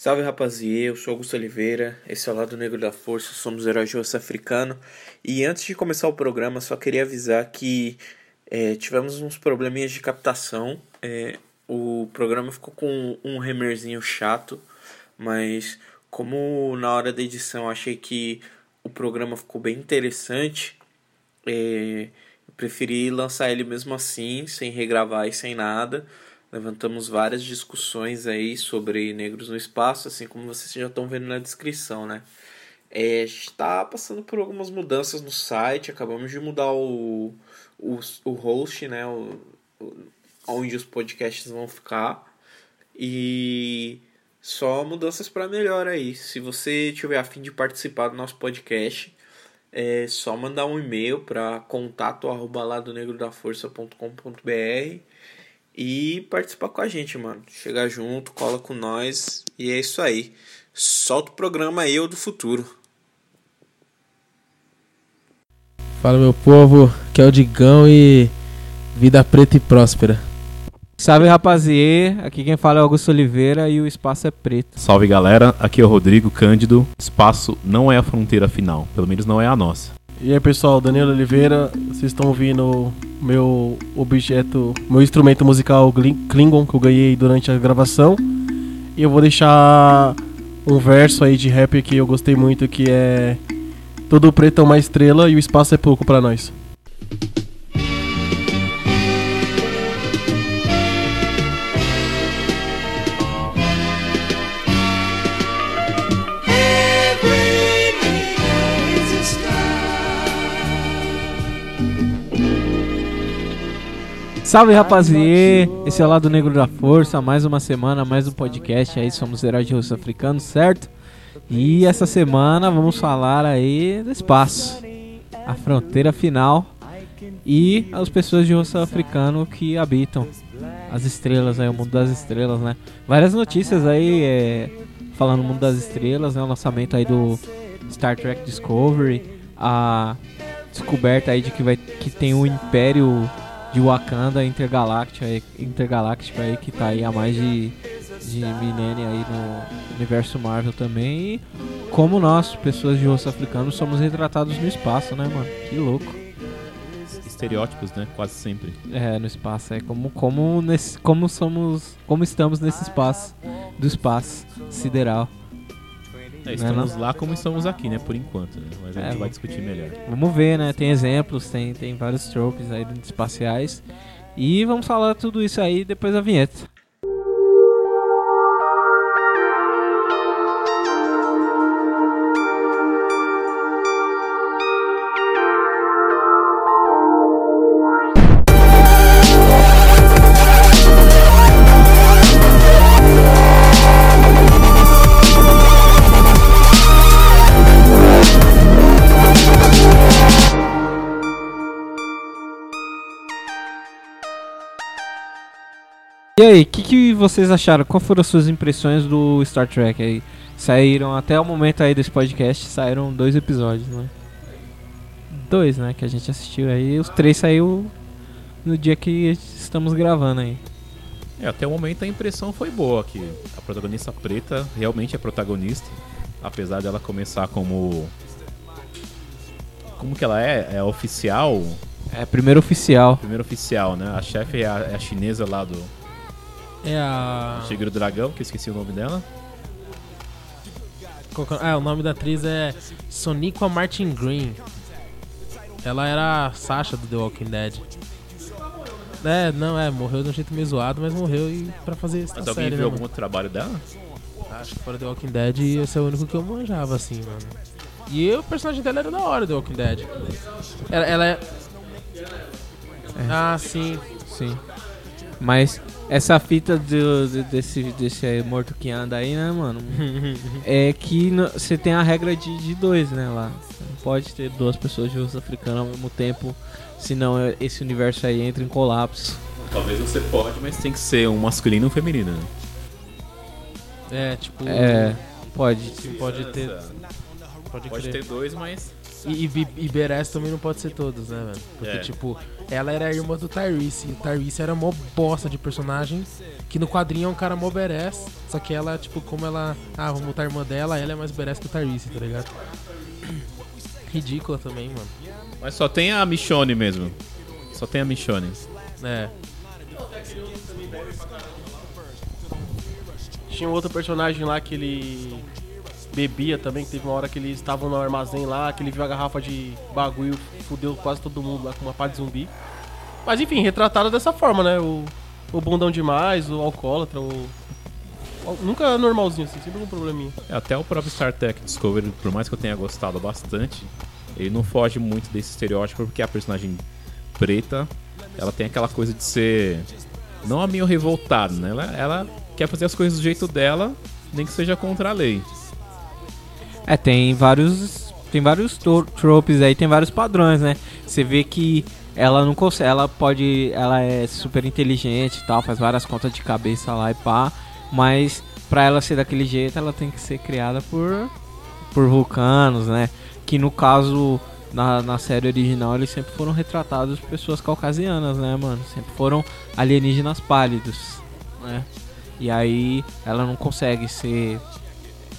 Salve rapaziê, eu sou Augusto Oliveira, esse é o Lado Negro da Força, somos heróis de osso africano. E antes de começar o programa, só queria avisar que é, tivemos uns probleminhas de captação. É, o programa ficou com um remerzinho chato, mas como na hora da edição achei que o programa ficou bem interessante, é, preferi lançar ele mesmo assim, sem regravar e sem nada. Levantamos várias discussões aí sobre negros no espaço, assim como vocês já estão vendo na descrição, né? É, está passando por algumas mudanças no site, acabamos de mudar o, o, o host, né? O, o, onde os podcasts vão ficar. E só mudanças para melhor aí. Se você tiver a fim de participar do nosso podcast, é só mandar um e-mail para contato@ladonegrodaforça.com.br e participar com a gente, mano. Chegar junto, cola com nós e é isso aí. Solta o programa aí, eu do futuro. Fala meu povo, que é o Digão e vida preta e próspera. Salve rapaziê, aqui quem fala é Augusto Oliveira e o espaço é preto. Salve galera, aqui é o Rodrigo Cândido. Espaço não é a fronteira final, pelo menos não é a nossa. E aí pessoal, Danilo Oliveira, vocês estão ouvindo meu objeto, meu instrumento musical Klingon que eu ganhei durante a gravação. E eu vou deixar um verso aí de rap que eu gostei muito que é Todo preto é uma estrela e o espaço é pouco para nós. Salve rapaziê, esse é o Lado Negro da Força, mais uma semana, mais um podcast aí, somos heróis de russo africanos, certo? E essa semana vamos falar aí do espaço, a fronteira final e as pessoas de russo africano que habitam as estrelas aí, o mundo das estrelas, né? Várias notícias aí é, falando do mundo das estrelas, né? O lançamento aí do Star Trek Discovery, a descoberta aí de que vai que tem o Império de Wakanda intergaláctica, intergaláctica aí que tá aí há mais de, de milênio aí no universo Marvel também. E como nós, pessoas de rosto africano, somos retratados no espaço, né, mano? Que louco. Estereótipos, né? Quase sempre. É, no espaço. É como, como, nesse, como somos. Como estamos nesse espaço. Do espaço sideral. É, estamos lá como estamos aqui, né? Por enquanto, né? Mas a gente é, vai discutir melhor. Vamos ver, né? Tem exemplos, tem, tem vários tropes aí espaciais. E vamos falar tudo isso aí depois da vinheta. E aí, o que, que vocês acharam? Qual foram as suas impressões do Star Trek aí? Saíram, até o momento aí desse podcast, saíram dois episódios, né? Dois, né, que a gente assistiu aí. Os três saiu no dia que estamos gravando aí. É, até o momento a impressão foi boa, que a protagonista preta realmente é protagonista. Apesar dela começar como... Como que ela é? É oficial? É, primeiro oficial. Primeiro oficial, né? A chefe é a, é a chinesa lá do é a. Do Dragão, que eu esqueci o nome dela. Ah, o nome da atriz é Soniqua Martin Green. Ela era a Sasha do The Walking Dead. É, não, é, morreu de um jeito meio zoado, mas morreu e pra fazer essa mas série, alguém viu né, algum outro trabalho dela? Acho que fora The Walking Dead esse é o único que eu manjava, assim, mano. E o personagem dela era da hora, The Walking Dead. Ela, ela é... é... Ah, sim. Sim. Mas essa fita do, desse, desse morto que anda aí, né, mano? é que você tem a regra de, de dois, né, lá. Você não pode ter duas pessoas de rosto africano ao mesmo tempo, senão é, esse universo aí entra em colapso. Talvez você pode, mas tem que ser um masculino e um feminino, né? É, tipo... É, pode. Pode ter... Pode, pode ter dois, mas E, e, e Beres também não pode ser todos, né, velho? Porque, É. tipo, ela era a irmã do Tyrese. E o Tyrese era mó bosta de personagem. Que no quadrinho é um cara mó Beres. Só que ela, tipo, como ela. Ah, vamos botar a irmã dela, ela é mais Beres que o Tyrese, tá ligado? Ridícula também, mano. Mas só tem a Michonne mesmo. Só tem a Michonne. É. Tinha um outro personagem lá que ele bebia também, que teve uma hora que eles estavam no armazém lá, que ele viu a garrafa de bagulho, fudeu quase todo mundo lá com uma pá de zumbi. Mas enfim, retratado dessa forma, né? O, o bundão demais, o alcoólatra, o. Nunca normalzinho assim, sempre um probleminha. É, Até o próprio Star Trek Discovery, por mais que eu tenha gostado bastante, ele não foge muito desse estereótipo, porque a personagem preta, ela tem aquela coisa de ser. Não a meio revoltada, né? Ela, ela quer fazer as coisas do jeito dela, nem que seja contra a lei. É, tem vários. Tem vários tropes aí, tem vários padrões, né? Você vê que ela não consegue. Ela pode. Ela é super inteligente e tal, faz várias contas de cabeça lá e pá. Mas pra ela ser daquele jeito, ela tem que ser criada por. por vulcanos, né? Que no caso. Na, na série original eles sempre foram retratados pessoas caucasianas, né, mano? Sempre foram alienígenas pálidos, né? E aí ela não consegue ser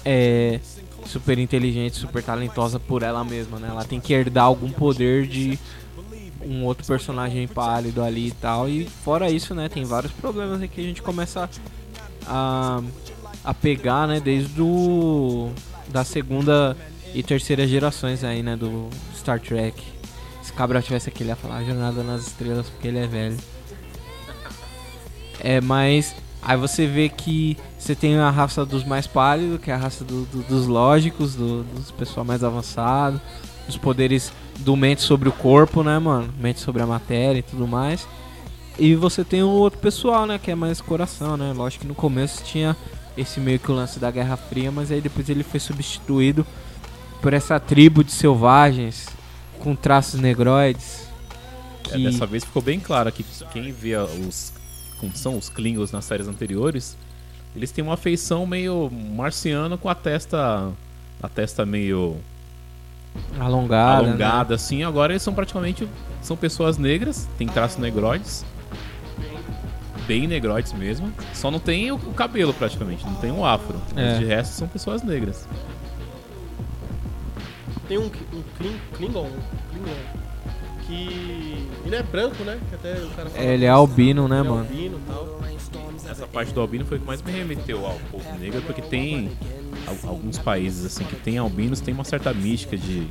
é, super inteligente, super talentosa por ela mesma, né? Ela tem que herdar algum poder de um outro personagem pálido ali e tal. E fora isso, né? Tem vários problemas aí que a gente começa a, a pegar, né? Desde o da segunda e terceira gerações aí, né? Do Star Trek. Se Cabral tivesse aqui, ele ia falar Jornada nas Estrelas porque ele é velho. É, mas aí você vê que você tem a raça dos mais pálidos, que é a raça do- do- dos lógicos, do- dos pessoal mais avançado, os poderes do mente sobre o corpo, né, mano? Mente sobre a matéria e tudo mais. E você tem o outro pessoal, né, que é mais coração, né? Lógico que no começo tinha esse meio que o lance da Guerra Fria, mas aí depois ele foi substituído por essa tribo de selvagens com traços negroides. É, Que... dessa vez ficou bem claro que quem via os. como são os Klingons nas séries anteriores, eles têm uma feição meio marciana com a testa. a testa meio alongada, né? alongada, assim. Agora eles são praticamente. são pessoas negras, tem traços negroides. Bem negroides mesmo. Só não tem o, o cabelo praticamente, não tem o afro. Mas É. de resto são pessoas negras. Tem um, um Kling- Klingon, um Klingon, que. Ele é branco, né? Que até o cara fala. É, ele é albino, né, Ele é mano? albino e tal. Essa parte do albino foi o que mais me remeteu ao povo negro, porque tem al- alguns países assim que tem albinos, tem uma certa mística de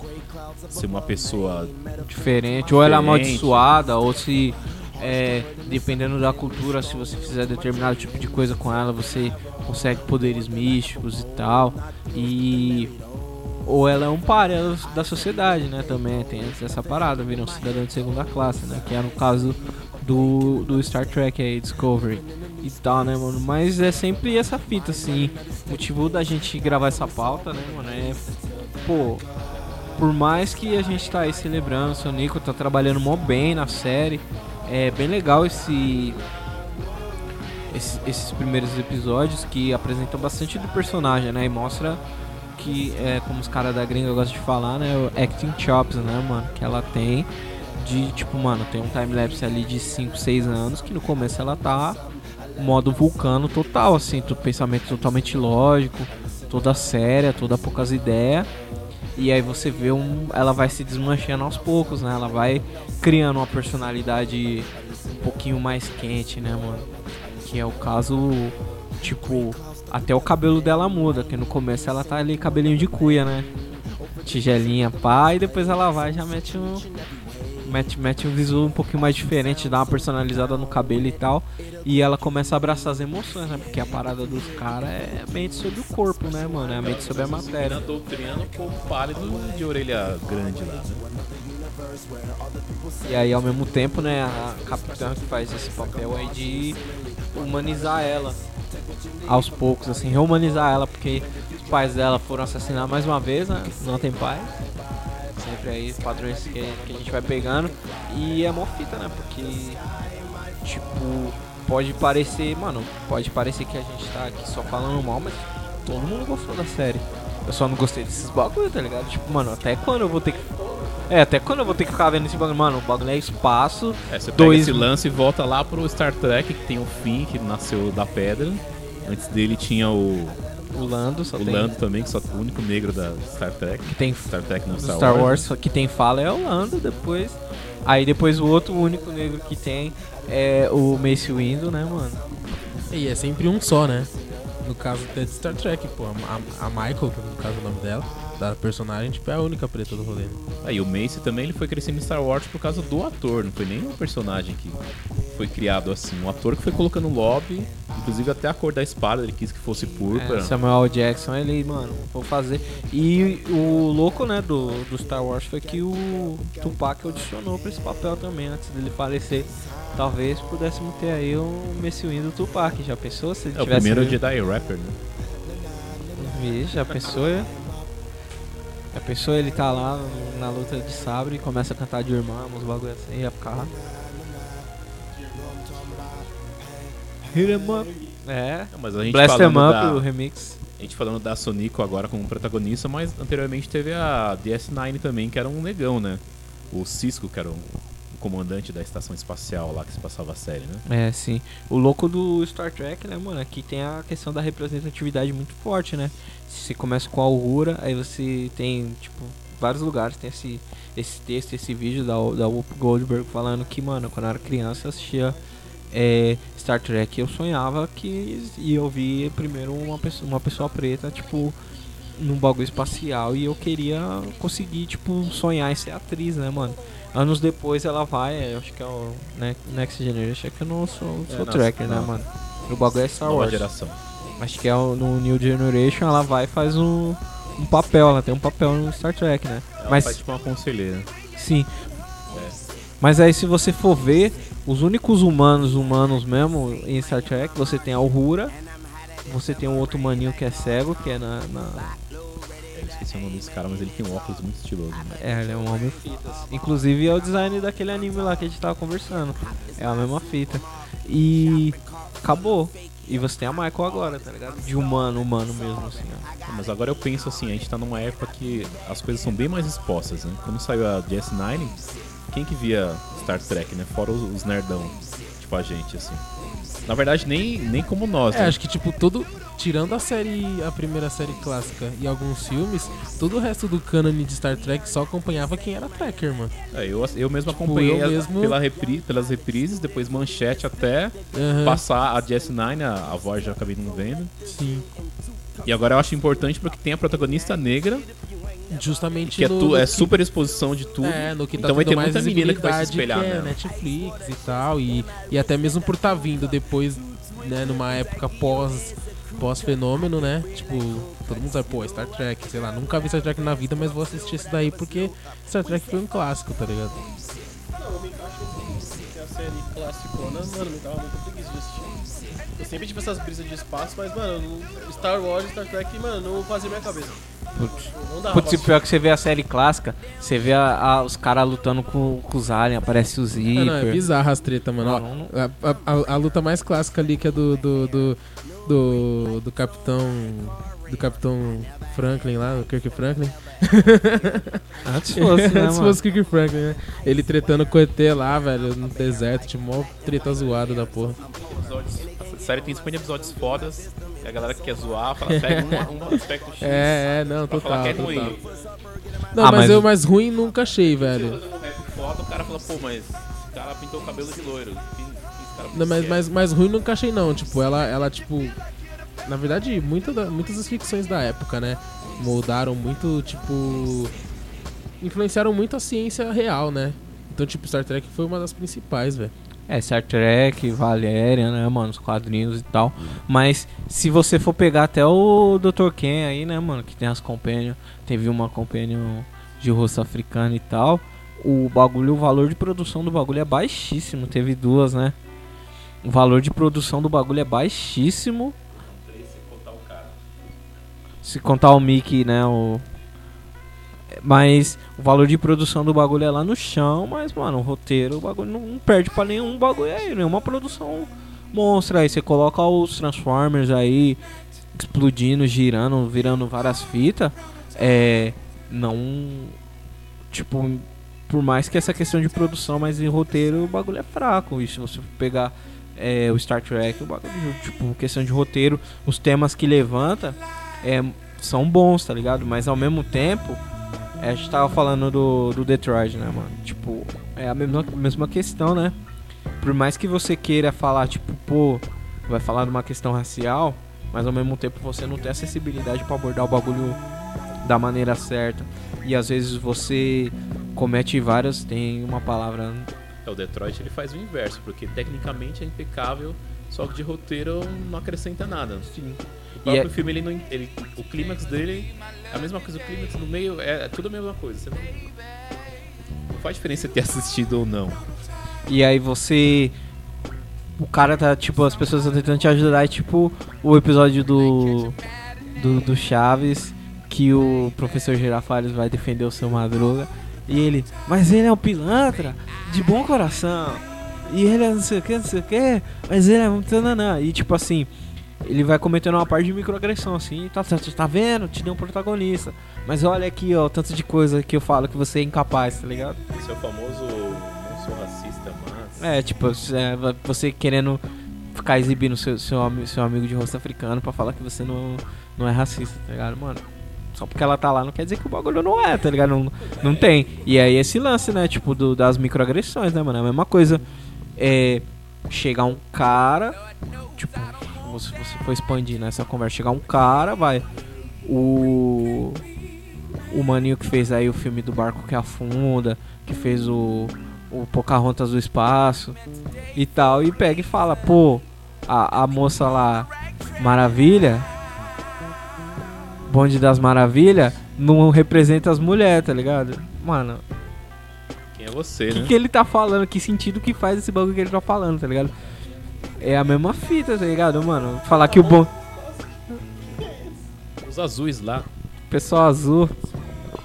ser uma pessoa diferente, ou ela é Diferente. amaldiçoada, ou se é, dependendo da cultura, se você fizer determinado tipo de coisa com ela, você consegue poderes místicos e tal. E ou ela é um páreo da sociedade, né? Também tem essa parada, vira um cidadão de segunda classe, né? Que é no caso do, do Star Trek aí, Discovery e tal, né, mano? Mas é sempre essa fita, assim. O motivo da gente gravar essa pauta, né, mano, é. Pô, por mais que a gente tá aí celebrando, o seu Nico tá trabalhando mó bem na série. É bem legal esse, esse- esses primeiros episódios que apresentam bastante do personagem, né? E mostra que, é, como os caras da gringa gostam de falar, né? O acting chops, né, mano? Que ela tem de, tipo, mano, tem um timelapse ali de 5, 6 anos que no começo ela tá modo vulcano total, assim, todo pensamento totalmente lógico, toda séria, toda poucas ideias. E aí você vê um. Ela vai se desmanchando aos poucos, né? Ela vai criando uma personalidade um pouquinho mais quente, né, mano? Que é o caso, tipo, até o cabelo dela muda, que no começo ela tá ali cabelinho de cuia, né? Tigelinha, pá, e depois ela vai já mete um. Mete, mete um visual um pouquinho mais diferente, dá uma personalizada no cabelo e tal. E ela começa a abraçar as emoções, né? Porque a parada dos caras é a mente sobre o corpo, né, mano? É a mente sobre a matéria. doutrinando o povo pálido de orelha grande lá, né? E aí ao mesmo tempo, né, a capitã que faz esse papel aí de humanizar ela aos poucos, assim, rehumanizar ela, porque os pais dela foram assassinados mais uma vez, né? Não tem pai. Sempre aí padrões que, que a gente vai pegando. E é mó fita, né? Porque tipo, pode parecer, mano, pode parecer que a gente tá aqui só falando mal, mas todo mundo gostou da série. Eu só não gostei desses bagulho, tá ligado? Tipo, mano, até quando eu vou ter que É, até quando eu vou ter que ficar vendo esse bagulho? Mano, o bagulho é espaço. É, você pega Dois- esse lance e volta lá pro Star Trek, que tem o Finn, que nasceu da pedra. Antes dele tinha o, O Lando só o tem. Lando também, que só o único negro da Star Trek. Que tem Star Trek não do Star, Star Wars, Wars. que tem fala é o Lando, depois. Aí depois o outro único negro que tem é o Mace Windu, né, mano? E é sempre um só, né? No caso até de Star Trek, pô. A, a Michael, que no caso é o nome dela, da personagem, tipo, é a única preta do rolê. né? Aí o Mace também ele foi crescendo em Star Wars por causa do ator, não foi nem um personagem que foi criado assim. Um ator que foi colocando lobby, inclusive até a cor da espada ele quis que fosse púrpura. É, Samuel Jackson, ele, mano, vou fazer. E o louco, né, do, do Star Wars foi que o Tupac audicionou pra esse papel também, antes dele falecer. Talvez pudéssemos ter aí um Mace Windu Tupac. Já pensou se ele É o tivesse... primeiro Jedi Rapper, né? Vixe, Já pensou? Já pensou ele tá lá na luta de sabre e começa a cantar de irmã, uns bagulho assim, ia ficar. Hit 'em up. É. Não, mas a gente Blast 'em falando up, da, o remix. A gente falando da Sonico agora como protagonista, mas anteriormente teve a DS9 também, que era um negão, né? O Cisco, que era o comandante da estação espacial lá que se passava a série, né? É, sim. O louco do Star Trek, né, mano? Aqui tem a questão da representatividade muito forte, né? Você começa com a Aurora, aí você tem, tipo, vários lugares. Tem esse, esse texto, esse vídeo da, da Whoopi Goldberg falando que, mano, quando eu era criança eu assistia é, Star Trek eu sonhava que ia ouvir primeiro uma pessoa, uma pessoa preta, tipo, num bagulho espacial e eu queria conseguir, tipo, sonhar em ser atriz, né, mano? Anos depois ela vai, eu acho que é o ne- Next Generation, é que eu não sou, É, sou não, tracker, né, não. mano? O bagulho é Star Nova Wars. geração. Acho que é o- no New Generation ela vai e faz um, um papel, ela tem um papel no Star Trek, né? Ela Mas faz tipo uma conselheira. sim. Mas aí se você for ver, os únicos humanos humanos mesmo em Star Trek, você tem a Uhura, você tem um outro maninho que é cego, que é na, na- Eu esqueci o nome desse cara, mas ele tem um óculos muito estiloso. Né? É, ele é um homem fitas. Inclusive é o design daquele anime lá que a gente tava conversando. É a mesma fita. E acabou. E você tem a Michael agora, tá ligado? De humano, humano mesmo, assim, ó. Mas agora eu penso assim, a gente tá numa época que as coisas são bem mais expostas, né? Quando saiu a DS9, quem que via Star Trek, né? Fora os, os nerdão, tipo a gente, assim. Na verdade, nem, nem como nós, É, né? acho que tipo, todo. Tirando a série. a primeira série clássica e alguns filmes, todo o resto do cânone de Star Trek só acompanhava quem era tracker, mano. É, eu, eu mesmo Tipo, acompanhei eu as- mesmo- pela repri, pelas reprises, depois manchete até Aham, passar a DS9, a, a voz já acabei não vendo. Sim. E agora eu acho importante porque tem a protagonista negra, Justamente que é, tu, no é super exposição de tudo. É, no que tá então vai ter mais muita menina que vai se espelhar é nela. Netflix e tal, e, e até mesmo por estar vindo depois, né, numa época pós pós fenômeno, né? Tipo, todo mundo sabe, pô, Star Trek, sei lá, nunca vi Star Trek na vida, mas vou assistir esse daí porque Star Trek foi um clássico, tá ligado? Não, eu me encaixo que a série classicona, mano, me dava muita sempre tive essas brisas de espaço, mas, mano, no Star Wars e Star Trek, mano, não fazia minha cabeça. Putz. Não dava. Putz, e pior que você vê a série clássica, você vê a- a- os caras lutando com, com os aliens, aparece o Ah, Zipper. não, é bizarra as treta, mano. Ó, Não, não- A, a- a- a luta mais clássica ali que é do. do. do. do, do capitão. Do capitão Franklin lá, o Kirk Franklin. Antes fosse, né, Antes fosse Kirk Franklin, né? Ele tretando com o ET lá, velho, no deserto, tipo, mó treta zoada da porra. Série tem 50 episódios fodas. E a galera que quer zoar, fala, pega um, um aspecto X. É, é, não, pra falar total, que é total. ruim. Não, Ah, mas, mas- eu mais ruim nunca achei, velho. Foda, o cara fala, pô, mas esse cara pintou o cabelo de loiro. Não, mas, mas, mas ruim nunca achei não, tipo, ela, ela tipo, na verdade, muita da- muitas das ficções da época, né, moldaram muito, tipo, influenciaram muito a ciência real, né, então, tipo, Star Trek foi uma das principais, velho. É, Star Trek, Valéria, né, mano, os quadrinhos e tal. Mas se você for pegar até o Dr. Ken aí, né, mano, que tem as companion, teve uma companion de rosto africano e tal. O bagulho, o valor de produção do bagulho é baixíssimo. Teve duas, né? O valor de produção do bagulho é baixíssimo. Se contar o Mickey, né, o mas o valor de produção do bagulho é lá no chão, mas, mano, o roteiro, o bagulho não, não perde pra nenhum bagulho aí, nenhuma produção monstra aí. Você coloca os Transformers aí explodindo, girando, virando várias fitas, é. Não. Tipo, por mais que essa questão de produção, mas em roteiro o bagulho é fraco. E se você pegar é, o Star Trek, o bagulho, tipo, questão de roteiro, os temas que levanta é, são bons, tá ligado? Mas ao mesmo tempo, é, a gente tava falando do, do Detroit, né, mano? Tipo, é a mesma, mesma questão, né? Por mais que você queira falar, tipo, pô, vai falar de uma questão racial, mas ao mesmo tempo você não tem acessibilidade para abordar o bagulho da maneira certa. E às vezes você comete várias, tem uma palavra. É, o Detroit ele faz o inverso, porque tecnicamente é impecável, só que de roteiro não acrescenta nada. Sim. O próprio é- filme, ele não, ele, o clímax dele a mesma coisa, o clímax no meio é, tudo a mesma coisa. Não, não faz diferença ter assistido ou não. E aí você. O cara tá, tipo, as pessoas estão tentando te ajudar. É tipo o episódio do. Do, do Chaves. Que o professor Girafales vai defender o seu Madruga. E ele. Mas ele é um pilantra. De bom coração. E ele é não sei o que, não sei o que. Mas ele é muito nananã. E tipo assim. Ele vai cometendo uma parte de microagressão assim. Tá, tá, tá vendo? Te deu um protagonista. Mas olha aqui, ó. o Tanto de coisa que eu falo que você é incapaz, tá ligado? Esse é o famoso não sou racista, mas. É, tipo, é, você querendo ficar exibindo seu, seu, seu amigo de rosto africano pra falar que você não, não é racista, tá ligado, mano? Só porque ela tá lá não quer dizer que o bagulho não é, tá ligado? Não, não tem. E aí esse lance, né, tipo, do, das microagressões, né, mano? É a mesma coisa. É. Chegar um cara. Tipo, se você for expandir nessa conversa, chegar um cara, vai. O. O maninho que fez aí o filme do barco que afunda, que fez o. O Pocahontas do espaço e tal, e pega e fala, pô, a, a moça lá, Maravilha, Bonde das Maravilhas, não representa as mulheres, tá ligado? Mano, Quem é você, o que, né? que ele tá falando? Que sentido que faz esse bagulho que ele tá falando, tá ligado? É a mesma fita, tá ligado, mano? Falar que o bom Os azuis lá. pessoal azul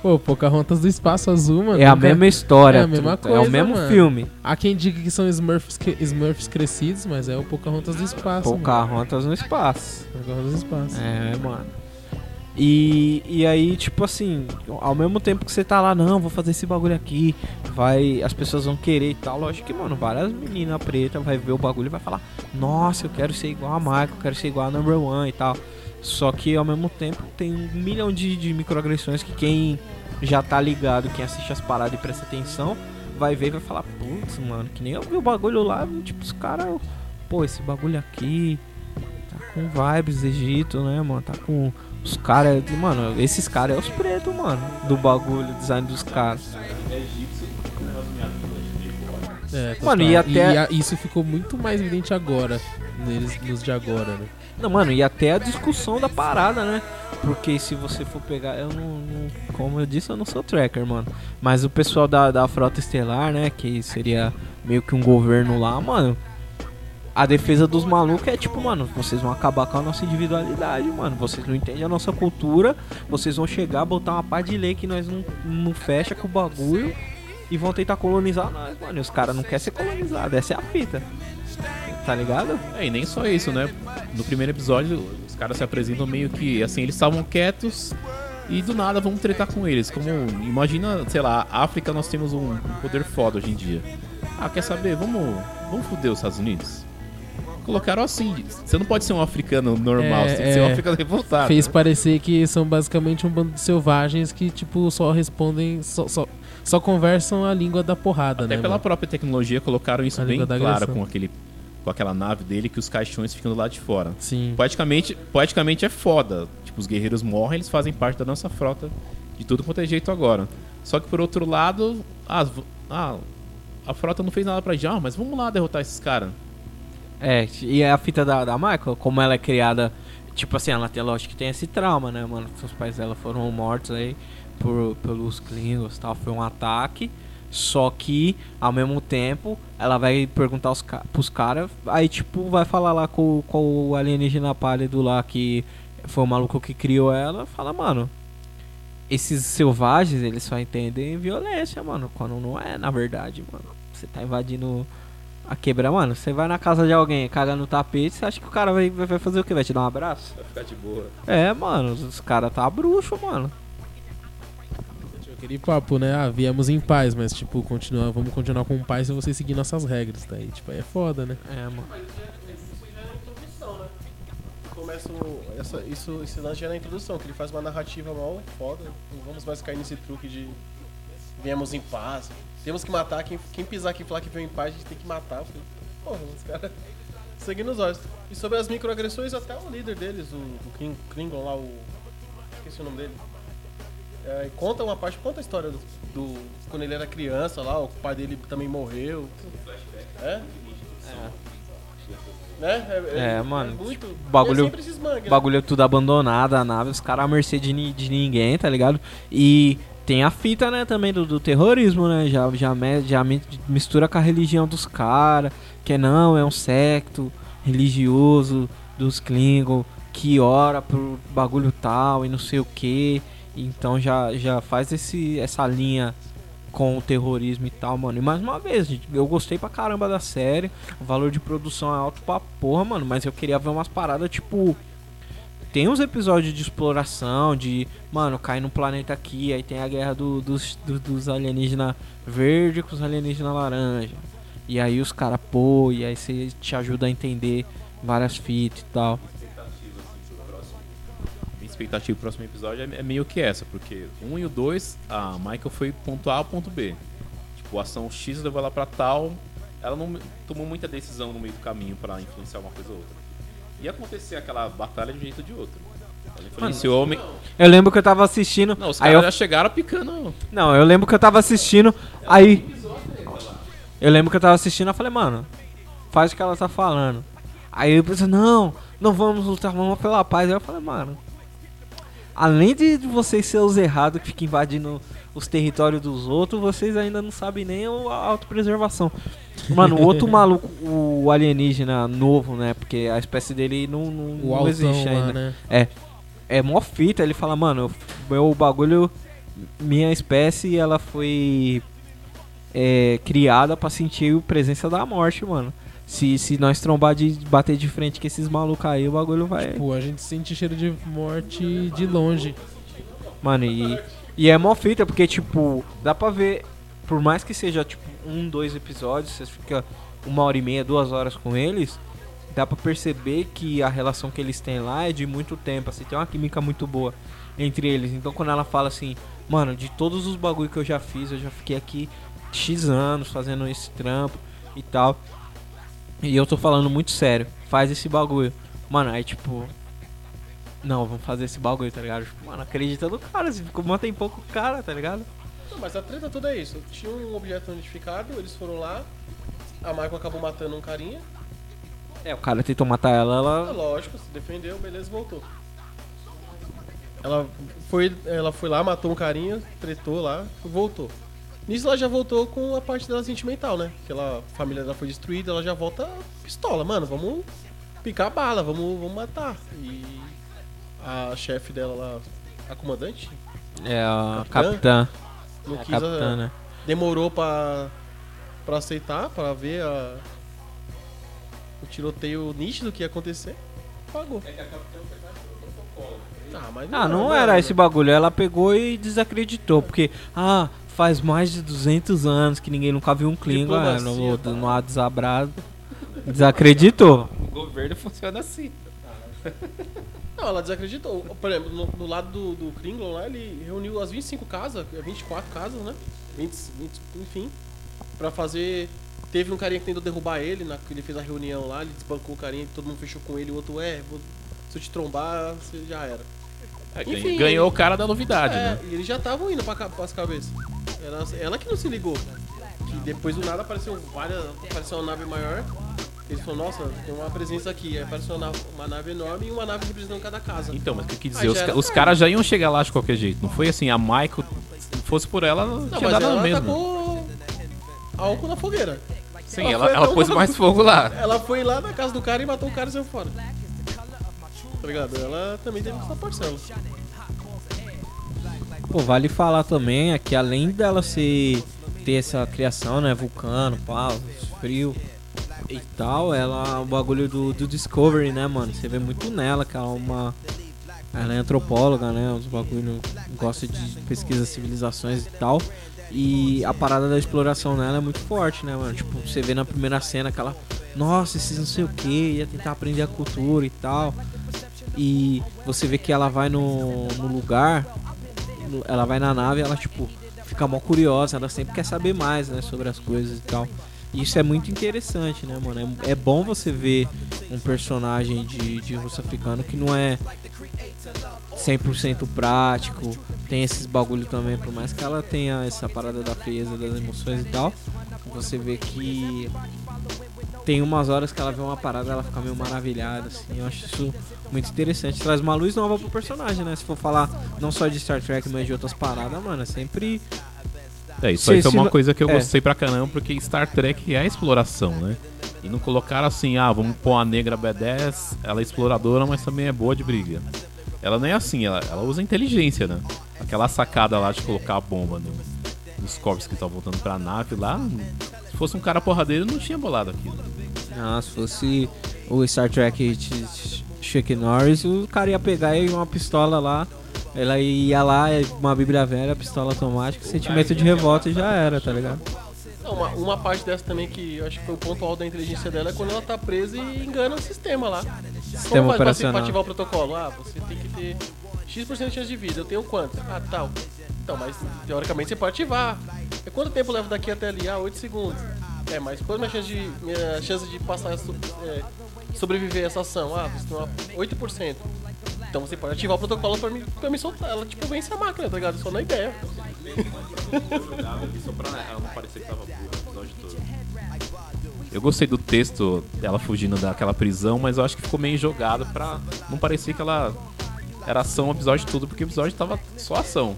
Pô, Pocahontas do Espaço Azul, mano. é a mesma história, é a mesma truta, é o coisa, mesmo mano. filme. Há quem diga que são Smurfs, que- Smurfs crescidos, mas é o Pocahontas do Espaço. mano. Pocahontas no espaço. Pocahontas do Espaço. É, mano. E, e aí, tipo assim, ao mesmo tempo que você tá lá, não, vou fazer esse bagulho aqui, vai, as pessoas vão querer e tal. Lógico que, mano, várias meninas pretas vai ver o bagulho e vai falar, nossa, eu quero ser igual a Michael, eu quero ser igual a Number One e tal. Só que ao mesmo tempo tem um milhão de, de microagressões que quem já tá ligado, quem assiste as paradas e presta atenção, vai ver e vai falar, putz, mano, que nem eu vi o bagulho lá, tipo, os caras, pô, esse bagulho aqui tá com vibes Egito, né, mano? Tá com os caras, mano, esses caras é os pretos, mano, do bagulho, design dos caras. É, Mano, e até- a- isso ficou muito mais evidente agora, neles, nos de agora, né? Não, mano, e até a discussão da parada, né? Porque se você for pegar, eu não, não- como eu disse, eu não sou tracker, mano. Mas o pessoal da, da Frota Estelar, né, que seria meio que um governo lá, mano. A defesa dos malucos é tipo, mano, vocês vão acabar com a nossa individualidade, mano. Vocês não entendem a nossa cultura. Vocês vão chegar, botar uma pá de lei que nós não, não fecha com o bagulho. E vão tentar colonizar nós, mano. E os caras não querem ser colonizados. Essa é a fita. Tá ligado? É, e nem só isso, né? No primeiro episódio, os caras se apresentam meio que, assim, eles estavam quietos e do nada vamos tretar com eles. Como, imagina, sei lá, África nós temos um poder foda hoje em dia. Ah, quer saber? Vamos, vamos foder os Estados Unidos? Colocaram assim, você não pode ser um africano normal, É, você tem que ser um é. africano revoltado. Fez parecer que são basicamente um bando de selvagens que, tipo, só respondem, só, só, só conversam a língua da porrada, Até né? pela mano? própria tecnologia colocaram isso A bem claro com aquele com aquela nave dele que os caixões ficam do lado de fora. Sim. Poeticamente, poeticamente é foda. Tipo, os guerreiros morrem, eles fazem parte da nossa frota de tudo quanto é jeito agora. Só que por outro lado, ah, ah, a frota não fez nada pra já, mas vamos lá derrotar esses caras. É, e a fita da, da Michael, como ela é criada, tipo assim, ela tem, lógico que tem esse trauma, né, mano? Os pais dela foram mortos aí por, pelos Klingons tal, foi um ataque. Só que, ao mesmo tempo, ela vai perguntar os, pros caras, aí tipo, vai falar lá com, com o alienígena pálido lá, que foi o maluco que criou ela, fala, mano, esses selvagens, eles só entendem violência, mano, quando não é, na verdade, mano. Você tá invadindo a quebrar, mano. Você vai na casa de alguém, caga no tapete, você acha que o cara vai, vai fazer o quê? Vai te dar um abraço? Vai ficar de boa. É, mano, os caras tá bruxo, mano. Aquele papo, né? Ah, viemos em paz, mas tipo, continua, vamos continuar com paz se você seguir nossas regras, tá aí. Tipo, aí é foda, né? É, mano. Começa o- essa, isso, esse lance já é na introdução, que ele faz uma narrativa mal foda. Não vamos mais cair nesse truque de viemos em paz. Temos que matar, quem, quem pisar aqui e falar que veio em paz, a gente tem que matar. Eu falei, porra, os caras seguindo os olhos. E sobre as microagressões, até o líder deles, o, o Kling- Klingon lá, o. Esqueci o nome dele. É, conta uma parte, conta a história do, do- Quando ele era criança lá, o pai dele também morreu. É? Né? É, mano, muito. tipo, bagulho- é sempre esses mangue, O né? bagulho é tudo abandonado, a nave, os caras à mercê de, de ninguém, tá ligado? E tem a fita, né, também do, do terrorismo, né? Já, já, já mi- mistura com a religião dos caras, que não, é um secto religioso dos Klingon que ora pro bagulho tal e não sei o que. Então já, já faz esse, essa linha com o terrorismo e tal, mano. E mais uma vez, gente, eu gostei pra caramba da série. O valor de produção é alto pra porra, mano. Mas eu queria ver umas paradas tipo. Tem uns episódios de exploração, de. Mano, cai num planeta aqui, aí tem a guerra do- dos, do- dos alienígenas verde com os alienígenas laranja. E aí os caras, pô, e aí você te ajuda a entender várias fitas e tal. Minha expectativa pro próximo episódio é, é meio que essa, porque um e o dois, a Michael foi ponto A ao ponto B. Tipo, a ação X levou ela pra tal, ela não tomou muita decisão no meio do caminho pra influenciar uma coisa ou outra. Ia acontecer aquela batalha de um jeito ou de outro. Ela influenciou homem. Eu lembro que eu tava assistindo. Não, os aí caras eu já chegaram picando. Não, eu lembro que eu tava assistindo, aí. Eu lembro que eu tava assistindo, eu falei, mano, faz o que ela tá falando. Aí eu pensei, não, não vamos lutar, vamos pela paz. Aí eu falei, mano, além de vocês ser os errados que ficam invadindo os territórios dos outros, vocês ainda não sabem nem a autopreservação. Mano, o outro maluco, o alienígena novo, né? Porque a espécie dele não, não, O não altão existe lá, ainda né? é, é mó fita, ele fala, mano, meu bagulho, minha espécie, ela foi é, criada pra sentir a presença da morte, mano. Se, se nós trombar de bater de frente com esses malucos aí, o bagulho vai. Pô, a gente sente cheiro de morte de longe. Mano, e, e é mó fita, porque, tipo, dá pra ver, por mais que seja, tipo, um, dois episódios, você fica uma hora e meia, duas horas com eles, dá pra perceber que a relação que eles têm lá é de muito tempo, assim, tem uma química muito boa entre eles. Então, quando ela fala assim, mano, de todos os bagulho que eu já fiz, eu já fiquei aqui X anos fazendo esse trampo e tal. E eu tô falando muito sério, faz esse bagulho. Mano, aí, tipo, não, vamos fazer esse bagulho, tá ligado? Tipo, mano, acredita no cara, você ficou mó tem pouco cara, tá ligado? Não, mas a treta toda é isso. Tinha um objeto identificado, eles foram lá, a Michael acabou matando um carinha. É, o cara tentou matar ela, É ela. lógico, se defendeu, beleza, voltou. Ela foi, ela foi lá, matou um carinha, tretou lá, voltou. Nisso ela já voltou com a parte dela sentimental, né? Que ela, a família dela foi destruída, ela já volta pistola, mano, vamos picar bala, vamos, vamos matar. E a chefe dela lá, a comandante, É a Capitã? capitã. não É a quis a- capitã, né? demorou pra, pra aceitar, pra ver a, o tiroteio nítido que ia acontecer, pagou. Ah, mas Ah, não mano. era esse bagulho. Ela pegou e desacreditou. Porque, ah, faz mais de 200 anos que ninguém nunca viu um Klingon. É, no, tá? no ar desabrado. Desacreditou. O governo funciona assim. Não, ela desacreditou. Por exemplo, no, no lado do, do Klingon lá, ele reuniu as 25 casas, 24 casas, né? 20, 20, enfim, pra fazer. Teve um carinha que tentou derrubar ele, na, que ele fez a reunião lá, ele desbancou o carinha, todo mundo fechou com ele, o outro, é, vou- se eu te trombar, você já era. É, Enfim, ganhou, ganhou o cara da novidade, É, né? e eles já estavam indo pra, ca- pras cabeças. Ela, ela que não se ligou. Que depois do nada apareceu várias. Apareceu uma nave maior. Eles falaram, nossa, tem uma presença aqui. Aí apareceu uma nave, uma nave enorme e uma nave representando cada casa. Então, mas o que eu quis Ah, dizer, já os, era ca- os tarde. caras já iam chegar lá de qualquer jeito. Não foi assim, a Michael, se fosse por ela, não Não, tinha mas dado ela tacou álcool na fogueira. Sim, ela ela, pôs mais fogo lá. Ela foi lá na casa do cara e matou o cara e saiu fora. Tá ligado? Ela também teve essa parcela. Pô, vale falar também é que além dela ser ter essa criação, né, vulcano, pau, frio e tal, ela o bagulho do, do Discovery, né, mano? Você vê muito nela que ela é uma Ela é antropóloga, né? Os bagulho gosta de pesquisa civilizações e tal. E a parada da exploração nela é muito forte, né, mano? Tipo, você vê na primeira cena que ela, nossa, esses não sei o que, ia tentar aprender a cultura e tal. E você vê que ela vai no, no lugar, ela vai na nave, ela tipo fica mó curiosa, ela sempre quer saber mais, né, sobre as coisas e tal. E isso é muito interessante, né, mano? É, é bom você ver um personagem de, de russo africano que não é 100% prático, tem esses bagulho também, por mais que ela tenha essa parada da frieza das emoções e tal, você vê que tem umas horas que ela vê uma parada ela fica meio maravilhada, assim, eu acho isso muito interessante. Traz uma luz nova pro personagem, né? Se for falar não só de Star Trek, mas de outras paradas, mano, é sempre. É, isso aí foi uma coisa que eu é. gostei pra caramba, porque Star Trek é exploração, né? E não colocaram assim, ah, vamos pôr a negra B10, ela é exploradora, mas também é boa de briga. Ela não é assim, ela, ela usa inteligência, né? Aquela sacada lá de colocar a bomba no- nos corpos que estão voltando pra nave lá, fosse um cara porradeiro, não tinha bolado aquilo. Ah, se fosse o Star Trek Chuck Norris, o cara ia pegar e uma pistola lá. Ela ia lá, uma bíblia velha, pistola automática, sentimento de revolta e já era, tá ligado? Não, uma, uma parte dessa também que eu acho que foi o ponto alto da inteligência dela é quando ela tá presa e engana o sistema lá. Sistema Como faz pra, você- operacional. pra ativar o protocolo? Ah, você tem que ter X% de chance de vida. Eu tenho quanto? Ah, tal. Então, mas teoricamente você pode ativar. E quanto tempo leva daqui até ali? Ah, 8 segundos. É, mas qual é a minha chance de, minha chance de passar, é, sobreviver a essa ação? Ah, você tem uma 8%. Então você pode ativar o protocolo pra me, pra me soltar. Ela, tipo, vence a máquina, tá ligado? Só na ideia. Todo. Eu gostei do texto dela fugindo daquela prisão, mas eu acho que ficou meio jogado pra não parecer que ela era ação o episódio todo, porque o episódio tava só ação.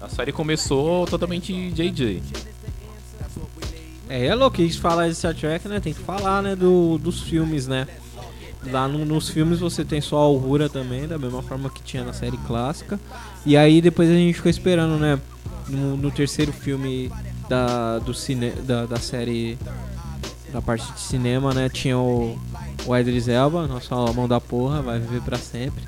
A série começou totalmente JJ. É, é louco, isso falar de Star Trek, né? Tem que falar, né, do, dos filmes, né? Lá no- nos filmes você tem só a Aurora também, da mesma forma que tinha na série clássica. E aí depois a gente ficou esperando, né? No, no terceiro filme da, do cine, da, da série, da parte de cinema, né? Tinha o, o Idris Elba, nossa mão da porra, vai viver pra sempre.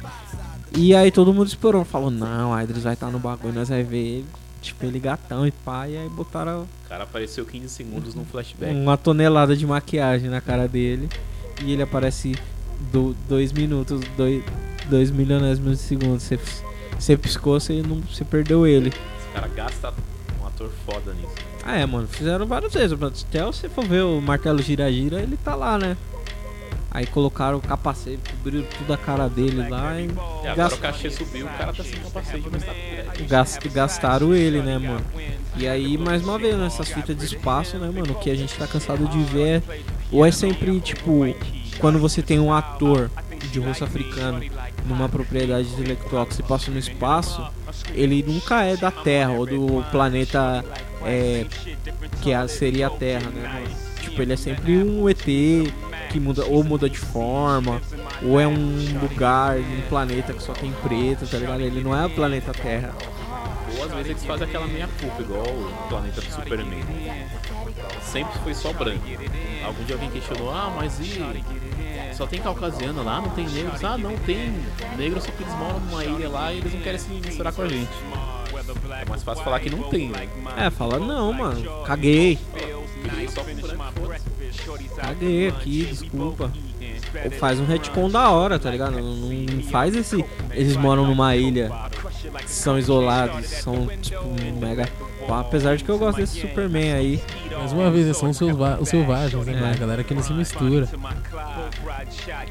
E aí todo mundo esperou, falou, não, o Idris vai estar no bagulho, nós vai ver ele, tipo, ele gatão e pá, e aí botaram O cara apareceu 15 segundos num flashback. uma tonelada de maquiagem na cara dele e ele aparece do, dois minutos, dois, dois milionésimos de segundo. Você, você piscou, você, não, você perdeu ele. Esse cara gasta um ator foda nisso. Ah, é, mano, fizeram várias vezes. Até você for ver o martelo gira-gira, ele tá lá, né? Aí colocaram o capacete, cobriram tudo a cara dele lá e E agora gas- o cachê subiu, o cara tá sem capacete, mas tá gast- gastaram ele, né, mano? E aí, mais uma vez, nessas fitas de espaço, né, mano? O que a gente tá cansado de ver é. Ou é sempre, tipo, quando você tem um ator de rosto africano numa propriedade intelectual que se passa no espaço, ele nunca é da Terra ou do planeta é, que a- seria a Terra, né, mano? Tipo, ele é sempre um ET que muda, ou muda de forma, ou é um lugar, um planeta que só tem preto, tá ligado? Ele não é o planeta Terra. Ou às vezes eles fazem aquela meia culpa, igual o planeta do Superman. Sempre foi só branco. Algum dia alguém questionou, ah, mas e. Só tem caucasiano lá, não tem negros? Ah, não tem negros, só que eles moram numa ilha lá e eles não querem se misturar com a gente. É mais fácil falar que não tem, né? É, fala, não, mano, caguei, só com branco, foda-se. Caguei aqui, desculpa. Ou faz um retcon da hora, tá ligado? Não, não faz esse. Eles moram numa ilha, são isolados, são tipo mega. Apesar de que eu gosto desse Superman aí. Mais uma vez, eles são os, selva- os selvagens, né? É. mano? A galera que não se mistura.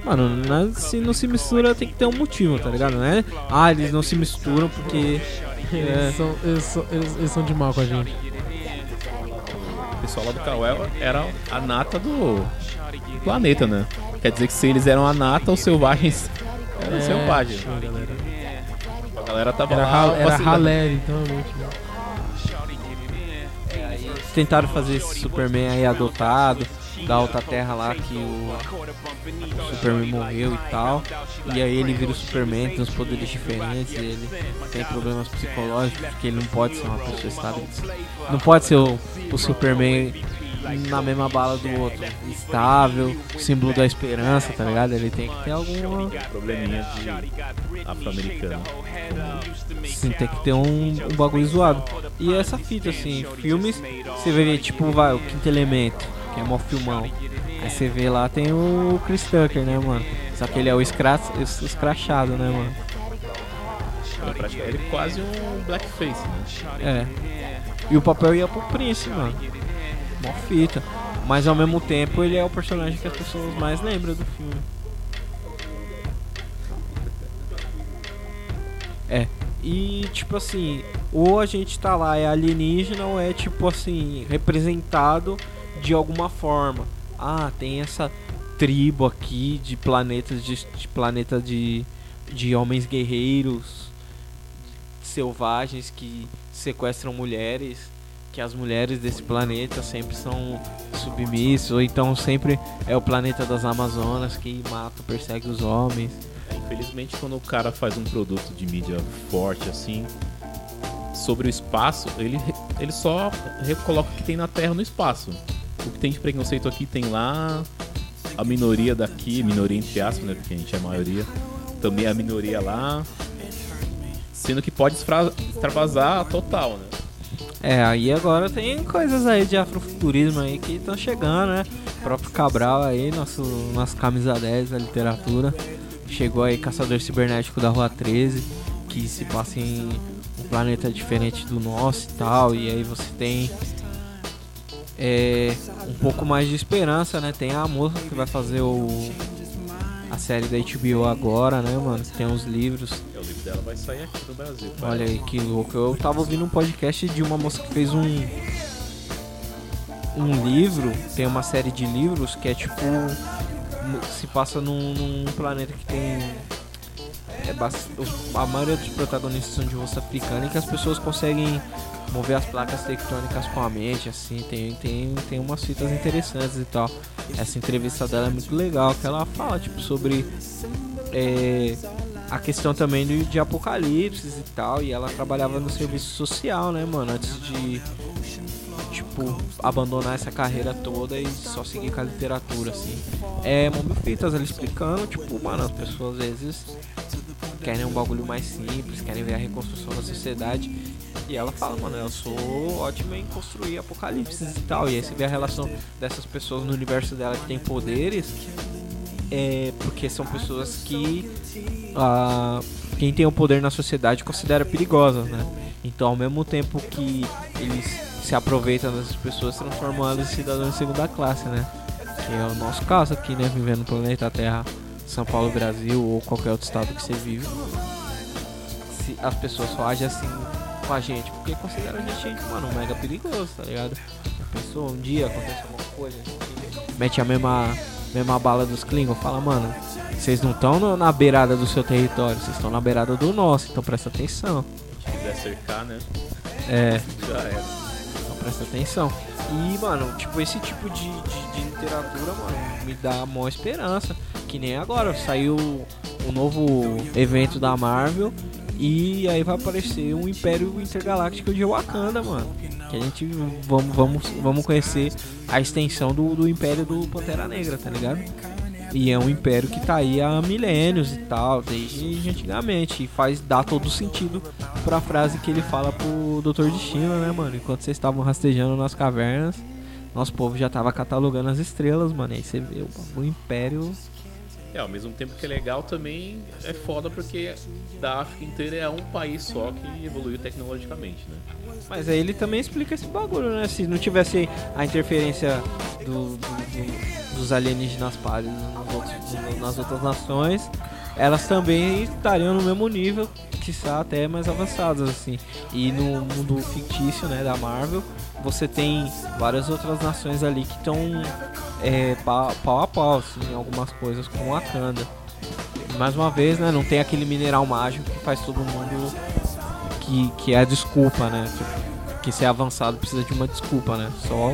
Mano, não- se não se mistura tem que ter um motivo, tá ligado? Não é? Ah, eles não se misturam porque. É, Eles, são, eles, são, eles, eles são de mal com a gente. O pessoal lá do Cauel era a nata do planeta, né? Quer dizer que se eles eram a nata, os selvagens eram É, selvagens. a galera. A galera tava Era, lá. ra- era ralé, então, realmente. né? tentaram fazer esse Superman aí adotado da Alta Terra lá que o Superman morreu e tal. E aí ele vira o Superman, tem uns poderes diferentes, ele tem problemas psicológicos, porque ele não pode ser uma pessoa estável. Não pode ser o, o Superman na mesma bala do outro. Estável, símbolo da esperança, tá ligado? Ele tem que ter alguma. Probleminha de afro-americano. Sim, tem que ter um, um bagulho zoado. E essa fita, assim, filmes, você vê, tipo, vai, o Quinto Elemento, que é mó filmão. Aí você vê lá, tem o Chris Tucker, né, mano? Só que ele é o escra escrachado, né, mano? É ele é quase um blackface, né? É. E o papel ia pro Prince, mano. Mó fita. Mas ao mesmo tempo ele é o personagem que as pessoas mais lembram do filme. É. E tipo assim, ou a gente tá lá é alienígena ou é tipo assim, representado de alguma forma. Ah, tem essa tribo aqui de planetas de, de planeta de, de homens guerreiros selvagens que sequestram mulheres, que as mulheres desse planeta sempre são submissas, ou então sempre é o planeta das Amazonas que mata, persegue os homens. Infelizmente, quando o cara faz um produto de mídia forte assim, sobre o espaço, ele, ele só recoloca o que tem na Terra no espaço. O que tem de preconceito aqui tem lá, a minoria daqui, minoria entre aspas, né? Porque a gente é a maioria, também a minoria lá, sendo que pode extravasar total, né? É, aí agora tem coisas aí de afrofuturismo aí que estão chegando, né? O próprio Cabral aí, nosso, nosso camisa 10 da literatura. Chegou aí Caçador Cibernético da Rua 13, que se passa em um planeta diferente do nosso e tal. E aí você tem é, um pouco mais de esperança, né? Tem a moça que vai fazer o, a série da HBO agora, né, mano? Tem uns livros. É, o livro dela vai sair aqui no Brasil. Olha aí que louco. Eu tava ouvindo um podcast de uma moça que fez um. Um livro, tem uma série de livros que é tipo. Se passa num, num planeta que tem. É, a maioria dos protagonistas são de rosto africano e que as pessoas conseguem mover as placas tectônicas com a mente, assim, tem, tem, tem umas fitas interessantes e tal. Essa entrevista dela é muito legal, que ela fala, tipo, sobre é, a questão também de, de apocalipse e tal, e ela trabalhava no serviço social, né, mano, antes de, tipo, abandonar essa carreira toda e só seguir com a literatura, assim. É, Momio Fitas, ela explicando, tipo, mano, as pessoas às vezes querem um bagulho mais simples, querem ver a reconstrução da sociedade e ela fala, mano, eu sou ótima em construir apocalipses e tal. E aí você vê a relação dessas pessoas no universo dela que tem poderes. É porque são pessoas que ah, quem tem o poder na sociedade considera perigosas, né? Então ao mesmo tempo que eles se aproveitam dessas pessoas, transformam elas em cidadãos de segunda classe, né? Que é o nosso caso aqui, né? Vivendo no planeta Terra, São Paulo, Brasil ou qualquer outro estado que você vive. Se as pessoas só agem assim com a gente, porque considera a gente, mano, mega perigoso, tá ligado? A pessoa, um dia acontece alguma coisa, mete a mesma, mesma bala dos Klingon, fala, mano, vocês não estão na beirada do seu território, vocês estão na beirada do nosso, então presta atenção. Se quiser cercar, né? É. Já era. Então presta atenção. E, mano, tipo, esse tipo de, de, de literatura, mano, me dá maior esperança. Que nem agora, saiu um novo evento da Marvel e aí vai aparecer um Império Intergaláctico de Wakanda, mano. Que a gente vamos, vamos, vamos conhecer a extensão do, do Império do Pantera Negra, tá ligado? E é um império que tá aí há milênios e tal, desde antigamente. E faz dar todo sentido pra frase que ele fala pro Doutor Destino, né, mano? Enquanto vocês estavam rastejando nas cavernas, nosso povo já tava catalogando as estrelas, mano. E aí você vê o, o império é, ao mesmo tempo que é legal também é foda porque da África inteira é um país só que evoluiu tecnologicamente, né? Mas aí ele também explica esse bagulho, né? Se não tivesse a interferência do, do, do, dos alienígenas pálidos nas outras nações, elas também estariam no mesmo nível, que até mais avançadas, assim. E no mundo fictício, né, da Marvel, você tem várias outras nações ali que estão é, pau, a pau, assim, algumas coisas com Wakanda. Mais uma vez, né, não tem aquele mineral mágico que faz todo mundo que, que é a desculpa, né? Tipo, que ser avançado precisa de uma desculpa, né? Só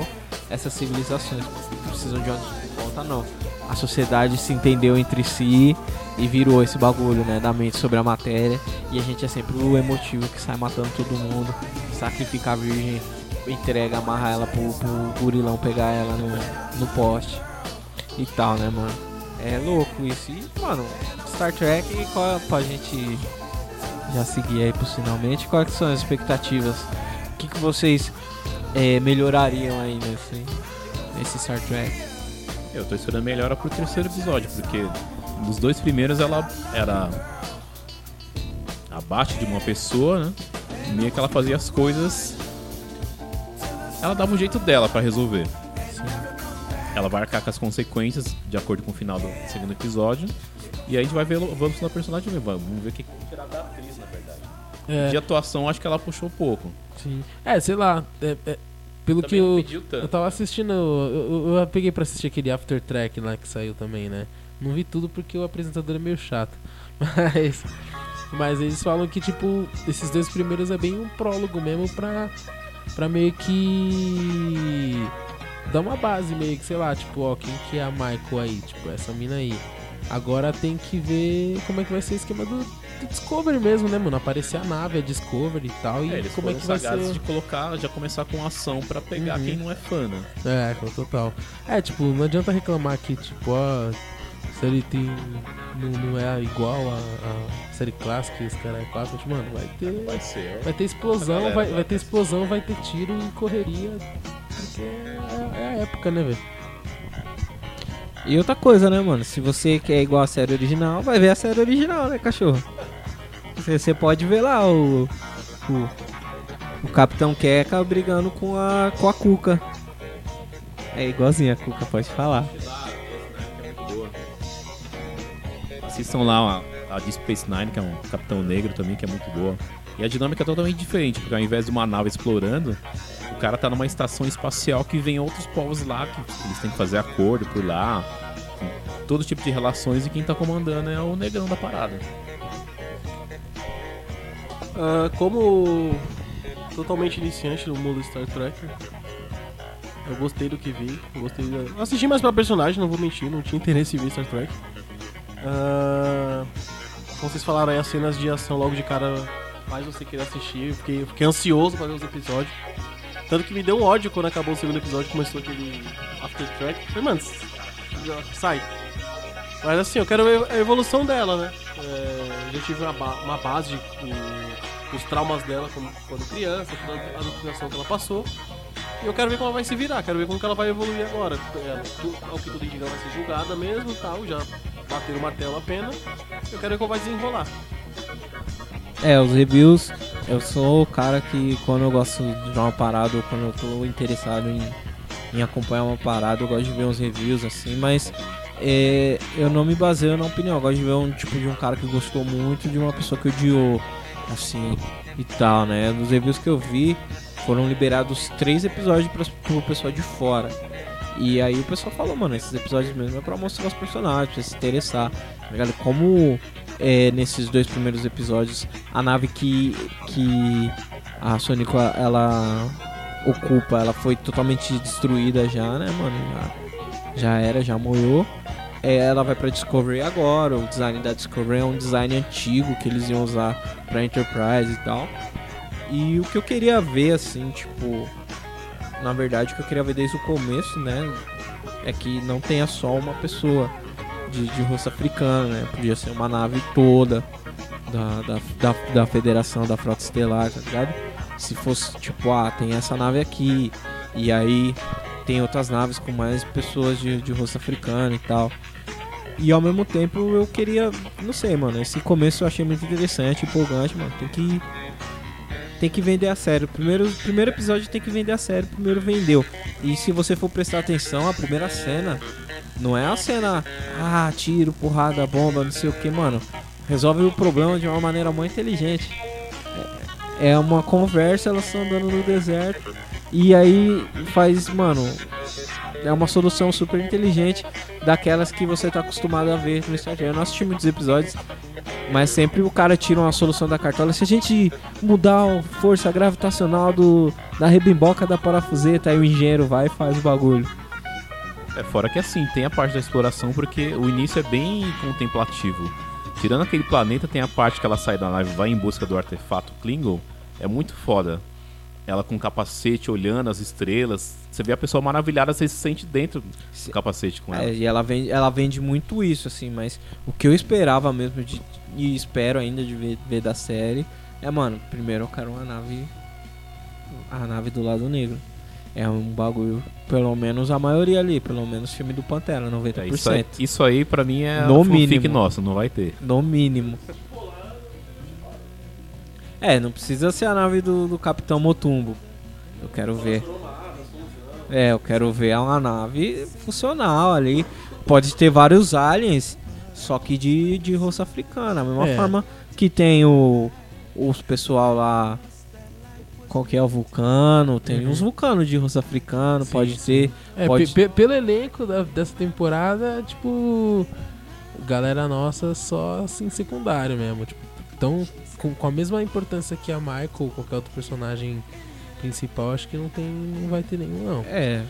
essas civilizações precisam de uma desculpa, não. A sociedade se entendeu entre si e virou esse bagulho, né, da mente sobre a matéria. E a gente é sempre o emotivo que sai matando todo mundo, sacrifica a virgem entrega, amarra ela pro, pro gurilão pegar ela no, no poste e tal, né, mano? É louco isso. E, mano, Star Trek, qual é pra gente já seguir aí finalmente? Quais são as expectativas? O que, que vocês é, melhorariam aí nesse, nesse Star Trek? Eu tô esperando melhora pro terceiro episódio, porque nos dois primeiros ela era abaixo de uma pessoa, né? E meio que ela fazia as coisas. Ela dava um jeito dela pra resolver. Ela vai arcar com as consequências de acordo com o final do segundo episódio. E aí a gente vai ver, vamos na personagem mesmo. Vamos ver o que tirar da atriz, na verdade. É, De atuação, acho que ela puxou pouco. sim. É, sei lá. é- é, pelo Também que eu, pediu tanto. eu tava assistindo. Eu, eu- eu peguei pra assistir aquele After Track lá que saiu também, né? Não vi tudo porque o apresentador é meio chato. Mas. Mas eles falam que, tipo, esses dois primeiros é bem um prólogo mesmo pra. Pra meio que. Dar uma base meio que, sei lá, tipo, ó, quem que é a Michael aí? Tipo, essa mina aí. Agora tem que ver como é que vai ser o esquema do, do Discovery mesmo, né, mano? Aparecer a nave, a Discovery e tal. E É, eles como é que vai ser. de colocar, já começar com ação pra pegar Uhum. quem não é fã, né? É, total. É, tipo, não adianta reclamar que, tipo, ó, série tem. Não, não é igual a, a série clássica, esse cara é clássico, mano, vai ter. Vai ser. Vai ter explosão, vai, vai vai ter explosão, vai ter tiro e correria. Porque é, é a época, né, velho? E outra coisa, né, mano? Se você quer igual a série original, vai ver a série original, né, cachorro? Você, você pode ver lá o, o. O Capitão Keka brigando com a, com a Cuca. É igualzinho a Cuca, pode falar. Assistam lá a, a Deep Space Nine, que é um Capitão Negro também, que é muito boa. E a dinâmica é totalmente diferente, porque ao invés de uma nave explorando, o cara tá numa estação espacial que vem outros povos lá, que eles têm que fazer acordo por lá, todo tipo de relações, e quem tá comandando é o negão da parada. Ah, como totalmente iniciante no mundo Star Trek, eu gostei do que vi. Gostei da... Assisti mais pra personagem, não vou mentir, não tinha interesse em ver Star Trek. Ah, como vocês falaram aí, as cenas de ação logo de cara faz você querer assistir. Eu fiquei, eu fiquei ansioso pra ver os episódios. Tanto que me deu ódio quando acabou o segundo episódio, começou aquele After Track. Falei, mano, sai. Mas assim, eu quero ver a evolução dela, né? É, já tive uma, ba- uma base de, o- os traumas dela como, quando criança, toda a doutrinação que ela passou. E eu quero ver como ela vai se virar, quero ver como que ela vai evoluir agora. É, ao que tudo indica, ela vai ser julgada mesmo e tal, já bateram o martelo a pena. Eu quero ver como vai desenrolar. É, os reviews, eu sou o cara que quando eu gosto de uma parada ou quando eu tô interessado em, em acompanhar uma parada, eu gosto de ver uns reviews assim, mas é, eu não me baseio na opinião, eu gosto de ver um tipo de um cara que gostou muito de uma pessoa que odiou, assim, e tal, né? Dos reviews que eu vi, foram liberados três episódios para pro pessoal de fora. E aí o pessoal falou, mano, esses episódios mesmo é pra mostrar os personagens, pra se interessar, tá ligado? Como é, nesses dois primeiros episódios, a nave que, que a Sonic ela ocupa, ela foi totalmente destruída já, né, mano? Já, já era, já morreu. É, ela vai pra Discovery agora, o design da Discovery é um design antigo que eles iam usar pra Enterprise e tal. E o que eu queria ver, assim, tipo, na verdade, o que eu queria ver desde o começo, né, é que não tenha só uma pessoa de, de rosto africano, né? Podia ser uma nave toda da, da, da, da Federação da Frota Estelar, tá ligado? Se fosse tipo, ah, tem essa nave aqui, e aí tem outras naves com mais pessoas de, de rosto africano e tal. E ao mesmo tempo eu queria, não sei, mano, esse começo eu achei muito interessante, empolgante, mano. Tem que tem que vender a sério. Primeiro, primeiro episódio tem que vender a sério, primeiro vendeu. E se você for prestar atenção, a primeira cena não é a cena, ah, tiro, porrada, bomba, não sei o que, mano. Resolve o problema de uma maneira muito inteligente. É é uma conversa, elas estão andando no deserto. E aí faz, mano, é uma solução super inteligente daquelas que você tá acostumado a ver no Star Trek. Eu não assisti muitos episódios, mas sempre o cara tira uma solução da cartola. Se a gente mudar a força gravitacional do, da rebimboca da parafuseta, aí o engenheiro vai e faz o bagulho. É fora que assim, tem a parte da exploração porque o início é bem contemplativo. Tirando aquele planeta, tem a parte que ela sai da nave vai em busca do artefato Klingon. É muito foda. Ela com capacete olhando as estrelas. Você vê a pessoa maravilhada, você se sente dentro do capacete com ela. É, e ela vende, ela vende muito isso, assim, mas o que eu esperava mesmo de, e espero ainda de ver, ver da série é, mano, primeiro eu quero uma nave. A nave do lado negro. É um bagulho, pelo menos a maioria ali, pelo menos filme do Pantera, 90%. É, isso, aí, isso aí pra mim é No mínimo. nossa, não vai ter. No mínimo. É, não precisa ser a nave do, do Capitão Motumbo. Eu quero ver. É, eu quero ver uma nave funcional ali. Pode ter vários aliens, só que de, de roça africana. A mesma É. forma que tem o, os pessoal lá. Qual que é o vulcano? Tem Uhum. uns vulcanos de roça africano, Sim, pode sim. ter. É, Pode- pe- pe- pelo elenco da- dessa temporada, tipo. Galera nossa só assim, secundário mesmo. Tipo, então, com, com a mesma importância que a Michael ou qualquer outro personagem principal, acho que não tem. não vai ter nenhum, não. É,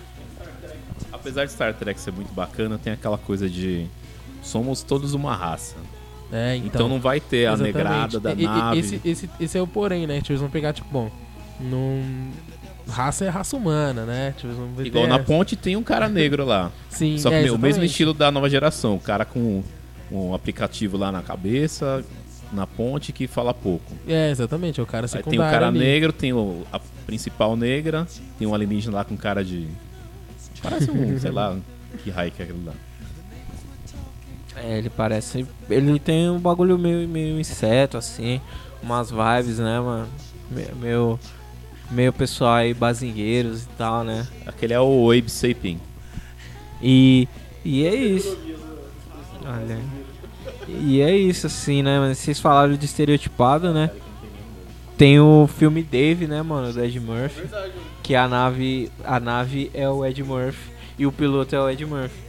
Apesar de Star Trek ser muito bacana, tem aquela coisa de. Somos todos uma raça. É, Então, então. não vai ter a exatamente. negrada da E- nave. Esse, esse, esse é o porém, né? Tipo, eles vão pegar, tipo, bom. Num... Raça é raça humana, né? Tipo, eles vão ver Igual na ponte tem um cara negro lá. Sim, Só que é, o mesmo estilo da nova geração. O cara com um aplicativo lá na cabeça, na ponte, que fala pouco. É, exatamente, é o cara Aí secundário. tem o cara ali. negro, tem o, a principal negra, tem um alienígena lá com cara de. Parece um, sei lá, que raio que é aquilo lá. É, ele parece. Ele tem um bagulho meio, meio inseto, assim. Umas vibes, né, mano? Me- Meio. Meio pessoal aí, bazingueiros e tal, né? Aquele é o Abe Sapien. E. E é isso. Olha. E é isso, assim, né? Vocês falaram de estereotipado, né? Tem o filme Dave, né, mano? Do Ed Murphy. Que a nave. A nave é o Ed Murphy. E o piloto é o Ed Murphy.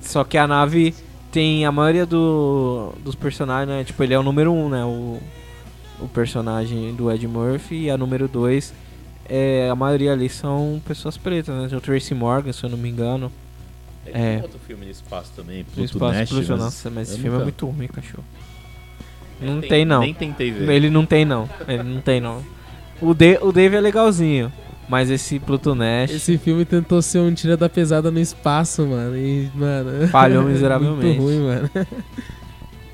Só que a nave tem a maioria do, dos personagens, né? Tipo, ele é o número um, né? O, o personagem do Ed Murphy. E a número dois, é, a maioria ali são pessoas pretas, né? O Tracy Morgan, se eu não me engano. É. Tem outro filme no espaço também, Pluto espaço Nash, Pluto, mas nossa, mas esse filme é nunca- muito ruim, cachorro. nem Não tem- tem, não. Nem tentei ver. Ele não tem, não. Ele não tem, não. O, De o Dave é legalzinho. Mas esse Pluto Nash Esse filme tentou ser um tira da pesada no espaço, mano. E, mano. Falhou miseravelmente. Muito ruim, mano.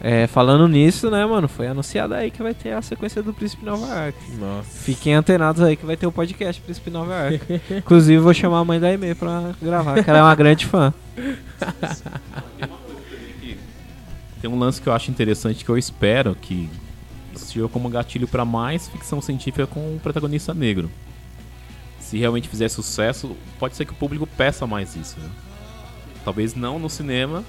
É, falando nisso, né, mano, foi anunciado aí que vai ter a sequência do Príncipe Nova York. Nossa. Fiquem antenados aí que vai ter o podcast Príncipe Nova York. Inclusive, vou chamar a mãe da e pra gravar, que ela é uma grande fã. Tem um lance que eu acho interessante que eu espero que sirva como gatilho pra mais ficção científica com um protagonista negro. Se realmente fizer sucesso, pode ser que o público peça mais isso. né? Talvez não no cinema,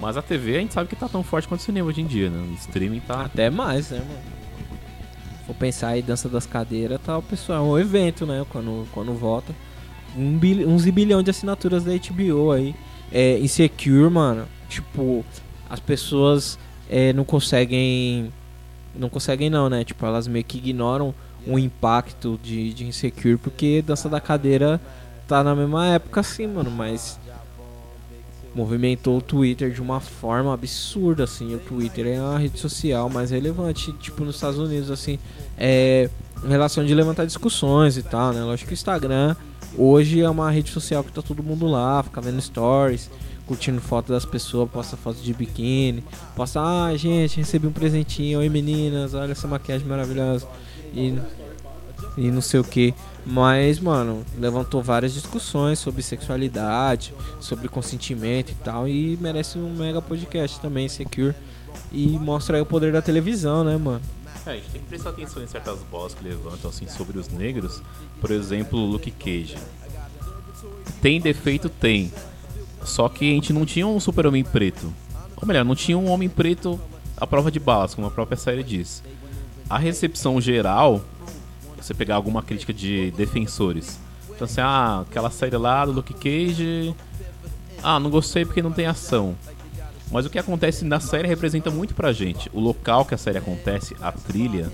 mas a TV a gente sabe que tá tão forte quanto o cinema hoje em dia, né? O streaming tá. Até mais, né, mano? For pensar aí, dança das cadeiras, tá o pessoal, é um evento, né, quando, quando volta. Um, bil, um zibilhão de assinaturas da HBO aí. É, Insecure, mano, tipo, as pessoas é, não conseguem. Não conseguem não, né? Tipo, elas meio que ignoram o impacto de, de Insecure, porque dança da cadeira tá na mesma época assim, mano, mas movimentou o Twitter de uma forma absurda, assim. O Twitter é uma rede social mais relevante, tipo, nos Estados Unidos, assim, é, em relação de levantar discussões e tal, né? Lógico que o Instagram hoje é uma rede social que tá todo mundo lá, fica vendo stories, curtindo foto das pessoas, posta foto de biquíni, posta, ah, gente, recebi um presentinho, oi meninas, olha essa maquiagem maravilhosa. E, e não sei o que. Mas, mano, levantou várias discussões sobre sexualidade, sobre consentimento e tal. E merece um mega podcast também, Secure. E mostra aí o poder da televisão, né, mano? É, a gente tem que prestar atenção em certas bolas que levantam assim sobre os negros. Por exemplo, Luke Cage. Tem defeito? Tem. Só que a gente não tinha um super-homem preto. Ou melhor, não tinha um homem preto à prova de balas, como a própria série diz. A recepção geral, você pegar alguma crítica de defensores. Então assim, ah, aquela série lá do Luke Cage. Ah, não gostei porque não tem ação. Mas o que acontece na série representa muito pra gente. O local que a série acontece, a trilha,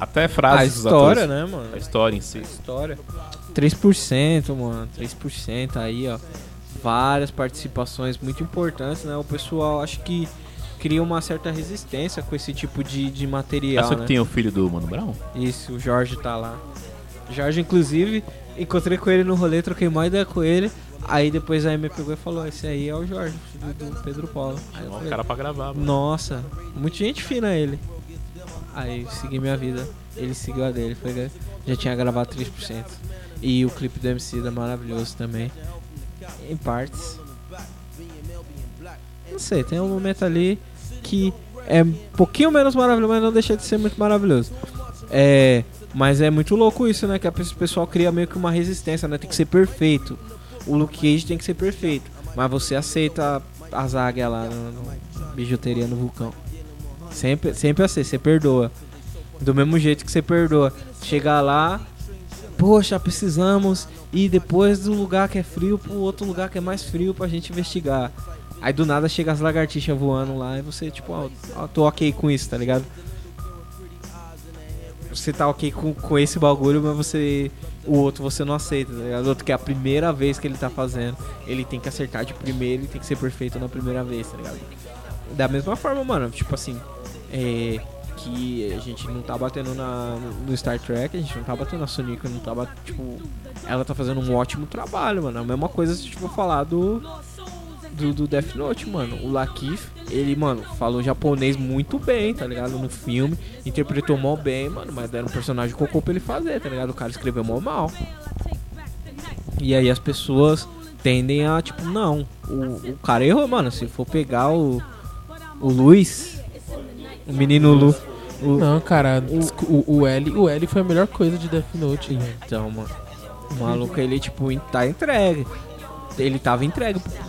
até A frases dos história, atores, né, mano? A história em si. História. 3%, mano. 3% aí, ó. Várias participações muito importantes, né? O pessoal acho que cria uma certa resistência com esse tipo de, de material, Essa né? que tem o filho do Mano Brown? Isso, o Jorge tá lá. Jorge, inclusive, encontrei com ele no rolê, troquei uma ideia com ele. Aí depois a Amy pegou e falou: Esse aí é o Jorge, filho do Pedro Paulo. Aí eu Chamar o cara pra gravar, mano. Nossa, muita gente fina ele. Aí segui minha vida. Ele seguiu a dele. Foi, já tinha gravado 3%. E o clipe do MC da maravilhoso também. Em partes. Não sei, tem um momento ali que é um pouquinho menos maravilhoso, mas não deixa de ser muito maravilhoso. É. Mas é muito louco isso, né? Que a o pessoal cria meio que uma resistência, né? Tem que ser perfeito. O Luke Cage tem que ser perfeito. Mas você aceita as águias lá no bijuteria no vulcão. Sempre, sempre assim, você perdoa. Do mesmo jeito que você perdoa. Chegar lá, poxa, precisamos ir depois do lugar que é frio pro outro lugar que é mais frio pra gente investigar. Aí do nada chega as lagartixas voando lá e você, tipo, ó, ó, tô ok com isso, tá ligado? Você tá ok com, com esse bagulho, mas você. O outro você não aceita, tá ligado? O outro que é a primeira vez que ele tá fazendo. Ele tem que acertar de primeiro e tem que ser perfeito na primeira vez, tá ligado? Da mesma forma, mano, tipo assim. É, que a gente não tá batendo na, no Star Trek, a gente não tá batendo na Sonic, não tá batendo, tipo, ela tá fazendo um ótimo trabalho, mano. A mesma coisa se tipo falar do, do do Death Note, mano. O Lakif, ele, mano, falou japonês muito bem, tá ligado? No filme, interpretou mó bem, mano, mas era um personagem cocô pra ele fazer, tá ligado? O cara escreveu mó mal. E aí as pessoas tendem a, tipo, não, o, o cara errou, mano. Se for pegar o, o Luiz, o menino Lu. O, Não, cara, o, o, L, o L foi a melhor coisa de Death Note. Então, mano. O maluco, ele, tipo, tá entregue. Ele tava entregue. O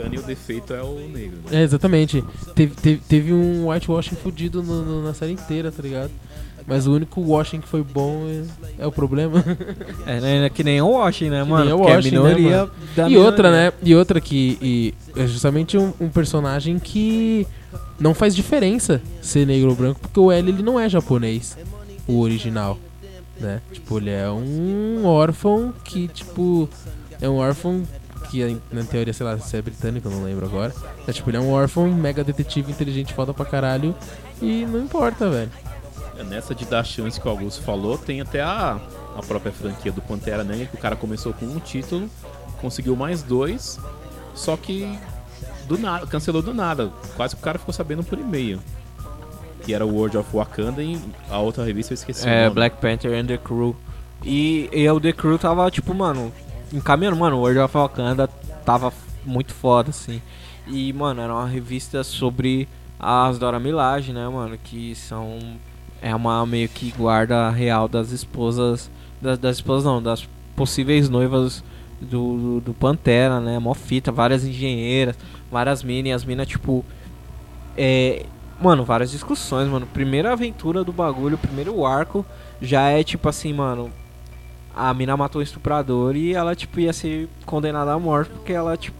americano e o defeito é o negro. É, exatamente. Teve, teve, teve um whitewashing fudido no- no- na série inteira, tá ligado? Mas o único washing que foi bom é, é o problema. É, né, que nem o Washington, né, Que mano? nem o é a Washington, né, minoria mano? da e minoria. outra, né? E outra que e é justamente um, um personagem que não faz diferença ser negro ou branco, porque o L ele não é japonês, o original, né? Tipo, ele é um órfão que, tipo, é um órfão que na teoria, sei lá, se é britânico, eu não lembro agora. É, tipo, ele é um órfão, mega detetive, inteligente, foda pra caralho, e não importa, velho. É, Nessa de dar chance que o Augusto falou, tem até a, a própria franquia do Pantera Negra, que o cara começou com um título, conseguiu mais dois, só que do nada, cancelou do nada. Quase que o cara ficou sabendo por e-mail. Que era o World of Wakanda e a outra revista eu esqueci o É, nome. Black Panther and The Crew. E, e o The Crew tava, tipo, mano, encaminhando, mano, o World of Wakanda tava muito foda, assim. E, mano, era uma revista sobre as Dora Milaje, né, mano, que são... É uma meio que guarda real das esposas... Das, das esposas não, das possíveis noivas do, do, do Pantera, né, mó fita, várias engenheiras, várias minas, e as minas, tipo... É... Mano, várias discussões, mano. Primeira aventura do bagulho, primeiro arco, já é tipo assim, mano. A mina matou o estuprador e ela, tipo, ia ser condenada à morte porque ela, tipo,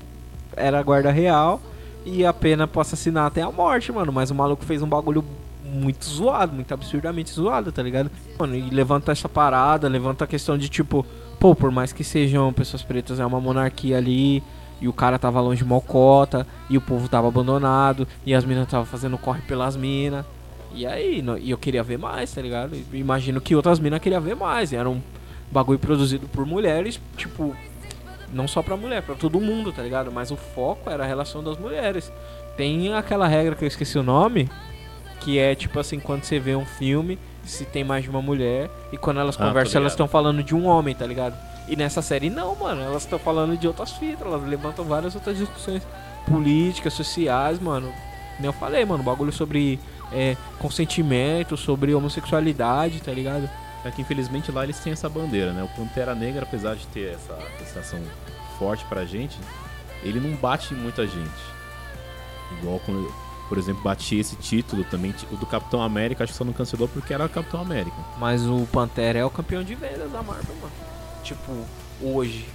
era guarda real e a pena pro assassinato é a morte, mano. Mas o maluco fez um bagulho muito zoado, muito absurdamente zoado, tá ligado? Mano, e levanta essa parada, levanta a questão de, tipo, pô, por mais que sejam pessoas pretas, é uma monarquia ali. E o cara tava longe de mocota, e o povo tava abandonado, e as minas tava fazendo corre pelas minas. E aí, e eu queria ver mais, tá ligado? Imagino que outras minas queriam ver mais. E era um bagulho produzido por mulheres, tipo, não só pra mulher, pra todo mundo, tá ligado? Mas o foco era a relação das mulheres. Tem aquela regra que eu esqueci o nome, que é tipo assim, quando você vê um filme, se tem mais de uma mulher, e quando elas Ah, conversam, elas estão falando de um homem, tá ligado? E nessa série não, mano, elas estão falando de outras fitas, elas levantam várias outras discussões políticas, sociais, mano. Nem eu falei, mano, bagulho sobre é, consentimento, sobre homossexualidade, tá ligado? É que infelizmente lá eles têm essa bandeira, né? O Pantera Negra, apesar de ter essa sensação forte pra gente, ele não bate muita gente. Igual quando, por exemplo, batia esse título também, o do Capitão América, acho que só não cancelou porque era Capitão América. Mas o Pantera é o campeão de vendas da Marvel, mano. Tipo, hoje,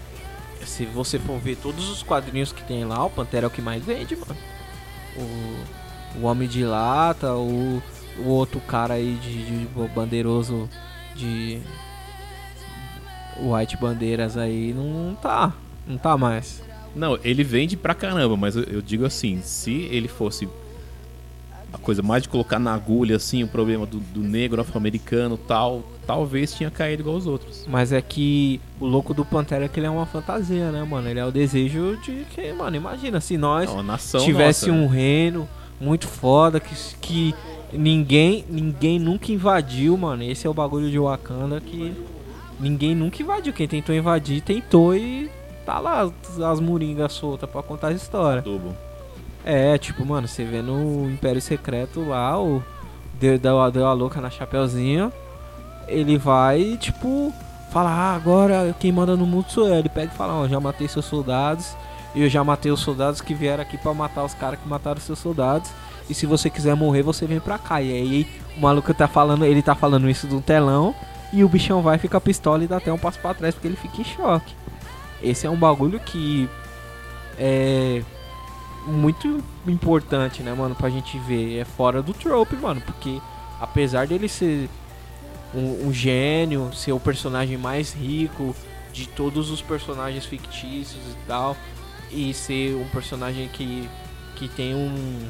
se você for ver todos os quadrinhos que tem lá, o Pantera é o que mais vende, mano. O, o Homem de Lata, o, o outro cara aí de, de bandeiroso de White Bandeiras aí não tá. Não tá mais. Não, ele vende pra caramba, mas eu, eu digo assim, se ele fosse a coisa mais de colocar na agulha, assim, o problema do, do negro afro-americano tal, talvez tinha caído igual os outros. Mas é que o louco do Pantera é que ele é uma fantasia, né, mano? Ele é o desejo de que, mano, imagina se nós É nação tivesse nossa, um né? reino muito foda que, que ninguém ninguém nunca invadiu, mano. Esse é o bagulho de Wakanda que ninguém nunca invadiu. Quem tentou invadir, tentou e tá lá as, as moringas soltas pra contar a história. Adubo. É, tipo, mano, você vê no Império Secreto lá, o deu, deu, deu a louca na Chapeuzinho, ele vai, tipo, fala, ah, agora quem manda no mundo sou eu. Ele pega e fala, ó, já matei seus soldados, e eu já matei os soldados que vieram aqui pra matar os caras que mataram seus soldados. E se você quiser morrer, você vem pra cá. E aí o maluco tá falando, ele tá falando isso do telão, e o bichão vai, fica pistola e dá até um passo pra trás porque ele fica em choque. Esse é um bagulho que é muito importante, né, mano, pra gente ver. É fora do trope, mano, porque apesar dele ser um, um gênio, ser o personagem mais rico de todos os personagens fictícios e tal, e ser um personagem que, que tem um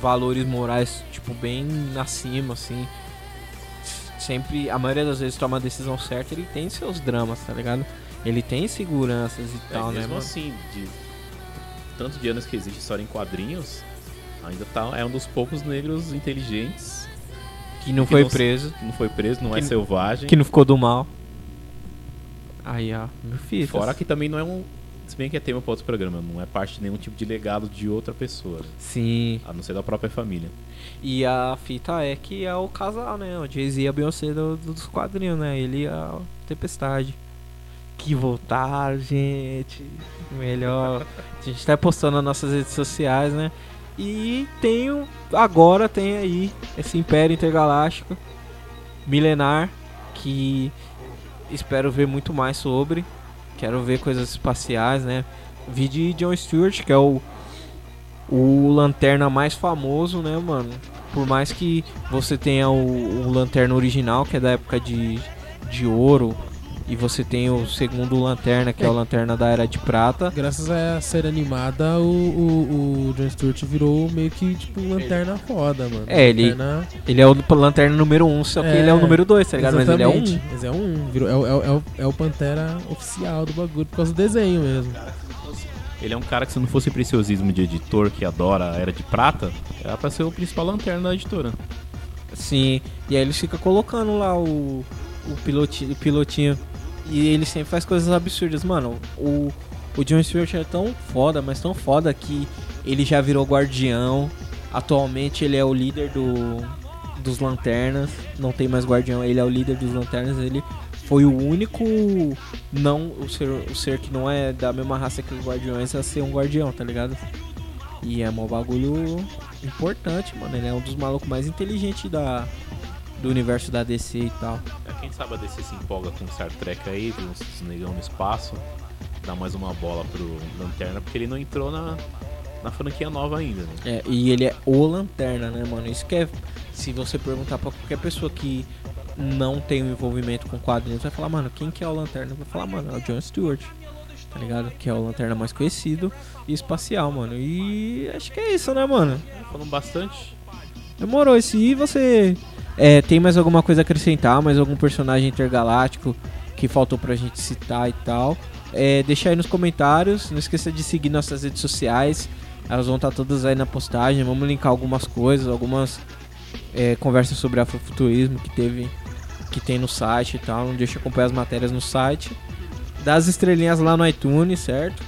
valores morais, tipo, bem acima, assim. Sempre, a maioria das vezes toma a decisão certa, ele tem seus dramas, tá ligado? Ele tem seguranças e É, tal, né, mesmo assim, de tanto de anos que existe história em quadrinhos, ainda tá, é um dos poucos negros inteligentes Que não que foi não preso, não foi preso, não é selvagem. que não ficou do mal. Aí, ó, meu filho. Fora que também não é um. Se bem que é tema para outro programa, não é parte de nenhum tipo de legado de outra pessoa, Sim. a não ser da própria família. E a fita é que é o casal, né? O Jay-Z e a Beyoncé do- dos quadrinhos, né? Ele e a Tempestade. Que voltar, gente. Melhor. A gente tá postando nas nossas redes sociais, né? E tem o- agora tem aí esse Império Intergaláctico milenar que espero ver muito mais sobre. Quero ver coisas espaciais, né? Vi de John Stewart, que é o o lanterna mais famoso, né, mano? Por mais que você tenha o, o lanterna original, que é da época de, de ouro, e você tenha o segundo lanterna, que é, o lanterna da era de prata. Graças a série animada, o, o, o John Stewart virou meio que tipo lanterna foda, mano. É, ele- Lanterna- Ele é o lanterna número 1, um, só que É, ele é o número 2, tá ligado? Mas ele é um. Mas é um. Virou, é, o- é, o- é, o, é o Pantera oficial do bagulho, por causa do desenho mesmo. Ele é um cara que, se não fosse preciosismo de editor que adora a Era de Prata, era pra ser o principal lanterna da editora. Sim, e aí eles ficam colocando lá o, o, pilotinho, o pilotinho. E ele sempre faz coisas absurdas. Mano, o, o John Stewart é tão foda, mas tão foda que ele já virou guardião. Atualmente ele é o líder do, dos lanternas. Não tem mais guardião, ele é o líder dos lanternas. Ele foi o único não o ser, o ser que não é da mesma raça que os guardiões a ser um guardião, tá ligado? E é um bagulho importante, mano. Ele é um dos malucos mais inteligentes da, do universo da DC e tal. É, quem sabe a DC se empolga com Star Trek aí, vê uns negão no espaço, dá mais uma bola pro Lanterna, porque ele não entrou na, na franquia nova ainda, né? É, e ele é o Lanterna, né, mano? Isso que é. Se você perguntar pra qualquer pessoa que não tem um envolvimento com quadrinhos, vai falar, mano, quem que é o Lanterna? Vai falar, mano, é o John Stewart. Tá ligado? Que é o Lanterna mais conhecido e espacial, mano. E acho que é isso, né, mano? Falando bastante. Demorou. E se você é, tem mais alguma coisa a acrescentar, mais algum personagem intergaláctico que faltou pra gente citar e tal, é, deixa aí nos comentários. Não esqueça de seguir nossas redes sociais. Elas vão estar todas aí na postagem. Vamos linkar algumas coisas, algumas é, conversas sobre afrofuturismo que teve, que tem no site e tal. Não deixa acompanhar as matérias no site. Dá as estrelinhas lá no iTunes, certo?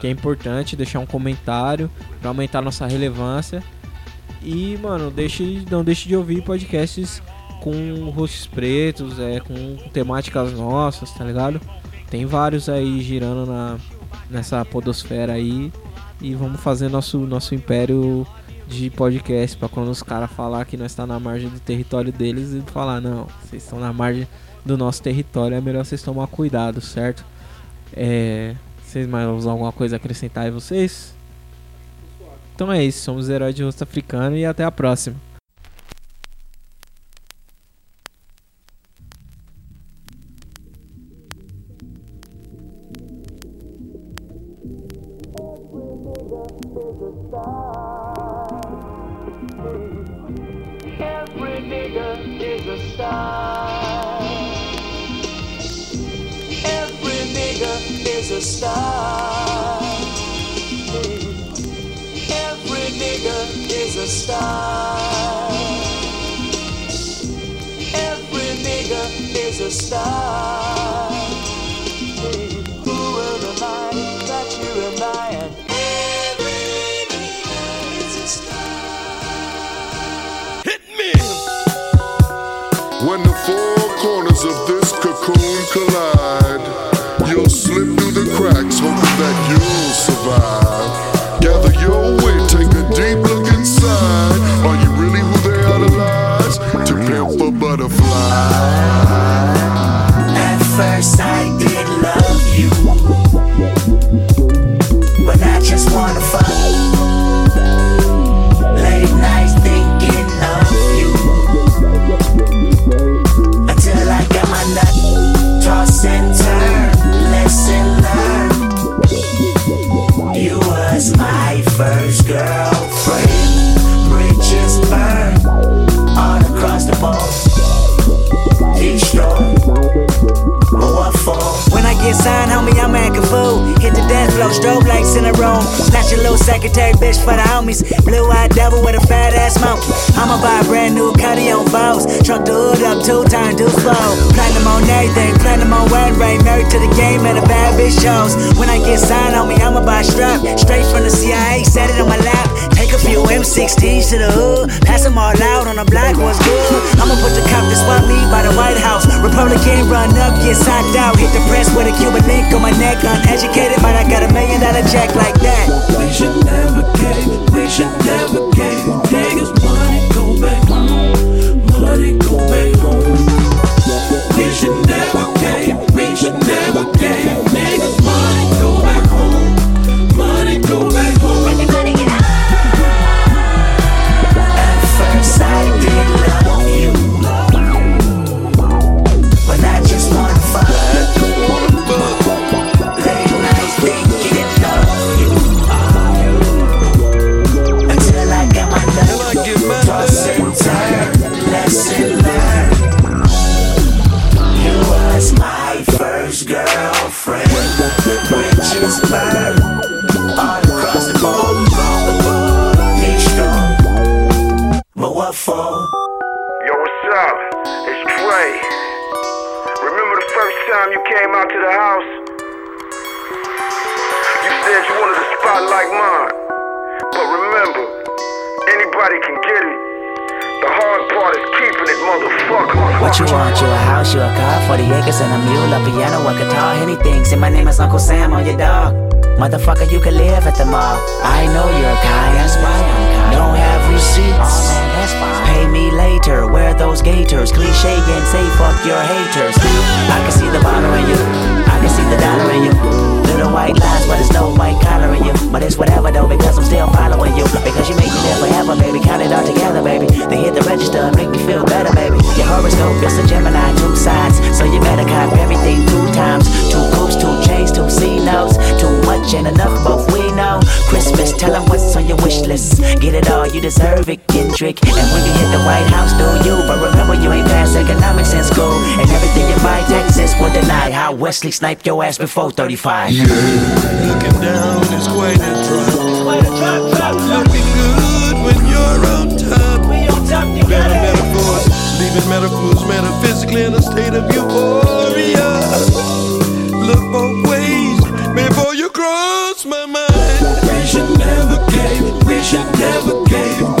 Que é importante deixar um comentário para aumentar nossa relevância. E, mano, deixe, não deixe de ouvir podcasts com rostos pretos, é, com temáticas nossas, tá ligado? Tem vários aí girando na, nessa podosfera aí. E vamos fazer nosso, nosso império de podcast para quando os caras falar que nós está na margem do território deles e falar, não, vocês estão na margem do nosso território, é melhor vocês tomar cuidado, certo? É, vocês mais alguma coisa a acrescentar aí vocês? Então é isso, somos heróis de rosto africano e até a próxima. The press with a Cuban link on my neck. Uneducated, but I got a million dollar check like But what? Yo, what's up? It's Trey. Remember the first time you came out to the house? You said you wanted a spot like mine. But remember, anybody can get it. The hard part is keeping it, motherfucker. What you want? You a house, you a car, 40 acres and a mule, a piano, a guitar, anything. Say my name is Uncle Sam on your dog. Motherfucker, you can live at the mall. I know you're kind. That's why I'm kind. Don't have receipts. Oh man, that's fine. Pay me later. Wear those gaiters. Cliche and say fuck your haters. I can see the bottle in you. I can see the dollar in you. Little white lies, but it's no white collar in you. But it's whatever though, because I'm still following you. Because you make me live forever, baby. Count it all together, baby. They hit the register and make me feel better, baby. Your horoscope is a Gemini, two sides. So you better cop everything two times. Two coops, two chains, two C notes. Too much ain't enough, both we know. Christmas, tell them what's on your wish list. Get it all, you deserve it, Kendrick. And when you hit the White House, do you? But remember, you ain't passed economics in school. And everything you buy, Texas will deny how Wesley sniped your ass before 35. Yeah, Looking down is quite a drop. Looking good when you're on top. Better metaphors, leaving metaphors metaphysically in a state of euphoria. Ways before you cross my mind. Never cave, we should never cave.